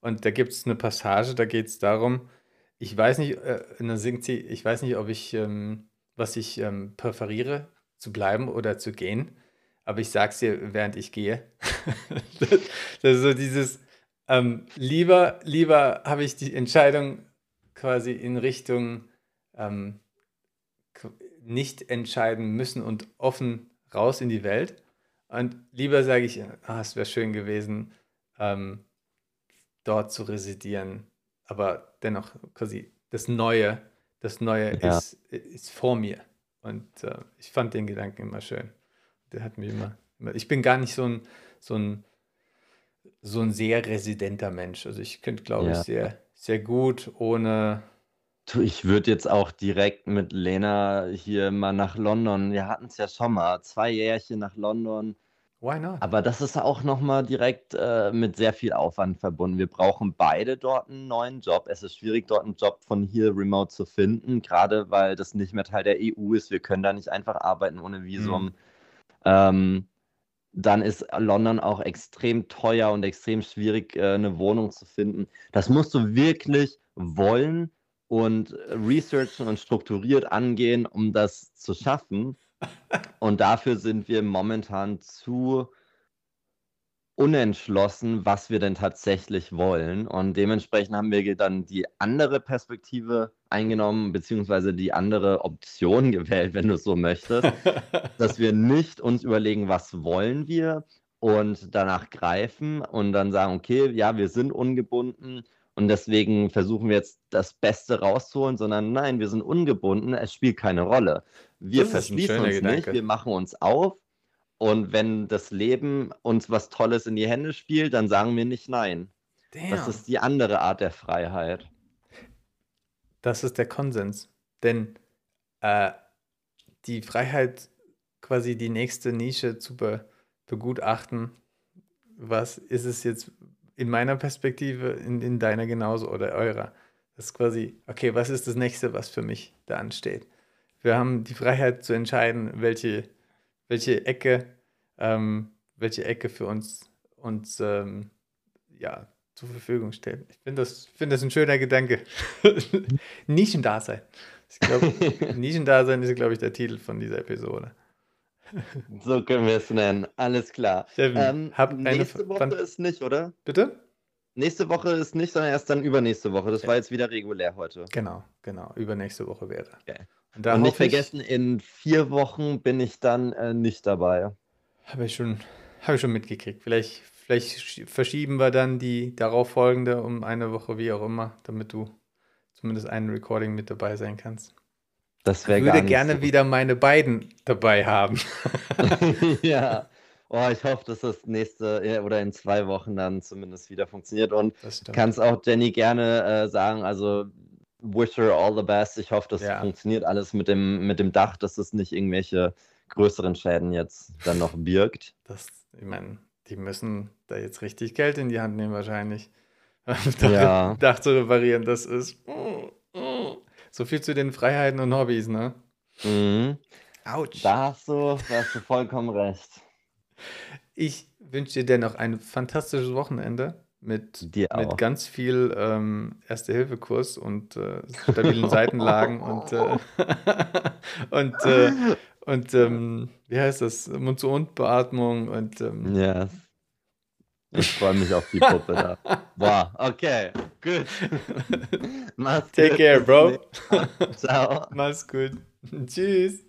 Speaker 2: und da gibt es eine Passage, da geht es darum, ich weiß nicht, äh, dann singt sie, ich weiß nicht, ob ich, ähm, was ich ähm, präferiere, zu bleiben oder zu gehen, aber ich sag's dir, während ich gehe. das, das ist so dieses, ähm, lieber, lieber habe ich die Entscheidung quasi in Richtung ähm, nicht entscheiden müssen und offen raus in die Welt. Und lieber sage ich, ah, es wäre schön gewesen, ähm, dort zu residieren, aber dennoch quasi das Neue, das Neue
Speaker 1: Ja.
Speaker 2: ist, ist vor mir. Und äh, ich fand den Gedanken immer schön. Der hat mich immer, immer ich bin gar nicht so ein, so ein, so ein sehr residenter Mensch. Also ich könnte, glaube ich,
Speaker 1: Ja.
Speaker 2: sehr, sehr gut ohne,
Speaker 1: Du, ich würde jetzt auch direkt mit Lena hier mal nach London. Wir hatten es ja schon mal, zwei Jährchen nach London.
Speaker 2: Why not?
Speaker 1: Aber das ist auch nochmal direkt äh, mit sehr viel Aufwand verbunden. Wir brauchen beide dort einen neuen Job. Es ist schwierig, dort einen Job von hier remote zu finden, gerade weil das nicht mehr Teil der EU ist. Wir können da nicht einfach arbeiten ohne Visum.
Speaker 2: Mhm.
Speaker 1: Ähm, dann ist London auch extrem teuer und extrem schwierig, äh, eine Wohnung zu finden. Das musst du wirklich wollen und researchen und strukturiert angehen, um das zu schaffen. Und dafür sind wir momentan zu unentschlossen, was wir denn tatsächlich wollen. Und dementsprechend haben wir dann die andere Perspektive eingenommen, beziehungsweise die andere Option gewählt, wenn du es so möchtest, dass wir nicht uns überlegen, was wollen wir und danach greifen und dann sagen, okay, ja, wir sind ungebunden und deswegen versuchen wir jetzt das Beste rauszuholen, sondern nein, wir sind ungebunden, es spielt keine Rolle. Wir verschließen uns Gedanke. nicht, wir machen uns auf und wenn das Leben uns was Tolles in die Hände spielt, dann sagen wir nicht nein. Damn. Das ist die andere Art der Freiheit.
Speaker 2: Das ist der Konsens. Denn äh, die Freiheit, quasi die nächste Nische zu be begutachten, was ist es jetzt in meiner Perspektive, in, in deiner genauso oder eurer. Das ist quasi, okay, was ist das nächste, was für mich da ansteht? Wir haben die Freiheit zu entscheiden, welche welche Ecke, ähm, welche Ecke für uns, uns ähm, ja, zur Verfügung stellt. Ich finde das, find das ein schöner Gedanke. Nischendasein. Ich glaube, Nischendasein ist, glaube ich, der Titel von dieser Episode.
Speaker 1: So können wir es nennen. Alles klar.
Speaker 2: Ähm,
Speaker 1: nächste Woche Fand ist nicht, oder?
Speaker 2: Bitte?
Speaker 1: Nächste Woche ist nicht, sondern erst dann übernächste Woche. Das ja. war jetzt wieder regulär heute.
Speaker 2: Genau, genau. Übernächste Woche wäre.
Speaker 1: Okay. Und, Und nicht vergessen, ich, in vier Wochen bin ich dann äh, nicht dabei.
Speaker 2: Habe ich schon, habe ich schon mitgekriegt. Vielleicht, vielleicht verschieben wir dann die darauf folgende um eine Woche, wie auch immer, damit du zumindest ein Recording mit dabei sein kannst.
Speaker 1: Das wäre
Speaker 2: Ich würde gerne so. wieder meine beiden dabei haben.
Speaker 1: ja. Oh, ich hoffe, dass das nächste oder in zwei Wochen dann zumindest wieder funktioniert. Und kannst auch Jenny gerne äh, sagen, also wish her all the best. Ich hoffe, das ja. funktioniert alles mit dem, mit dem Dach, dass es nicht irgendwelche größeren Schäden jetzt dann noch birgt.
Speaker 2: Das, ich meine, die müssen da jetzt richtig Geld in die Hand nehmen wahrscheinlich. ja. Dach zu reparieren, das ist so viel zu den Freiheiten und Hobbys, ne?
Speaker 1: Mhm. Autsch. Da hast du, da hast du vollkommen recht.
Speaker 2: Ich wünsche dir dennoch ein fantastisches Wochenende mit, mit ganz viel ähm, Erste-Hilfe-Kurs und äh, stabilen Seitenlagen und, äh, und, äh, und ähm, wie heißt das? Mund-zu-Mund-Beatmung und. Ähm,
Speaker 1: ja. Ich freue mich auf die Puppe da. Boah, okay, gut.
Speaker 2: Mach's Take gut. care, Bro. Ciao. Mach's gut. Tschüss.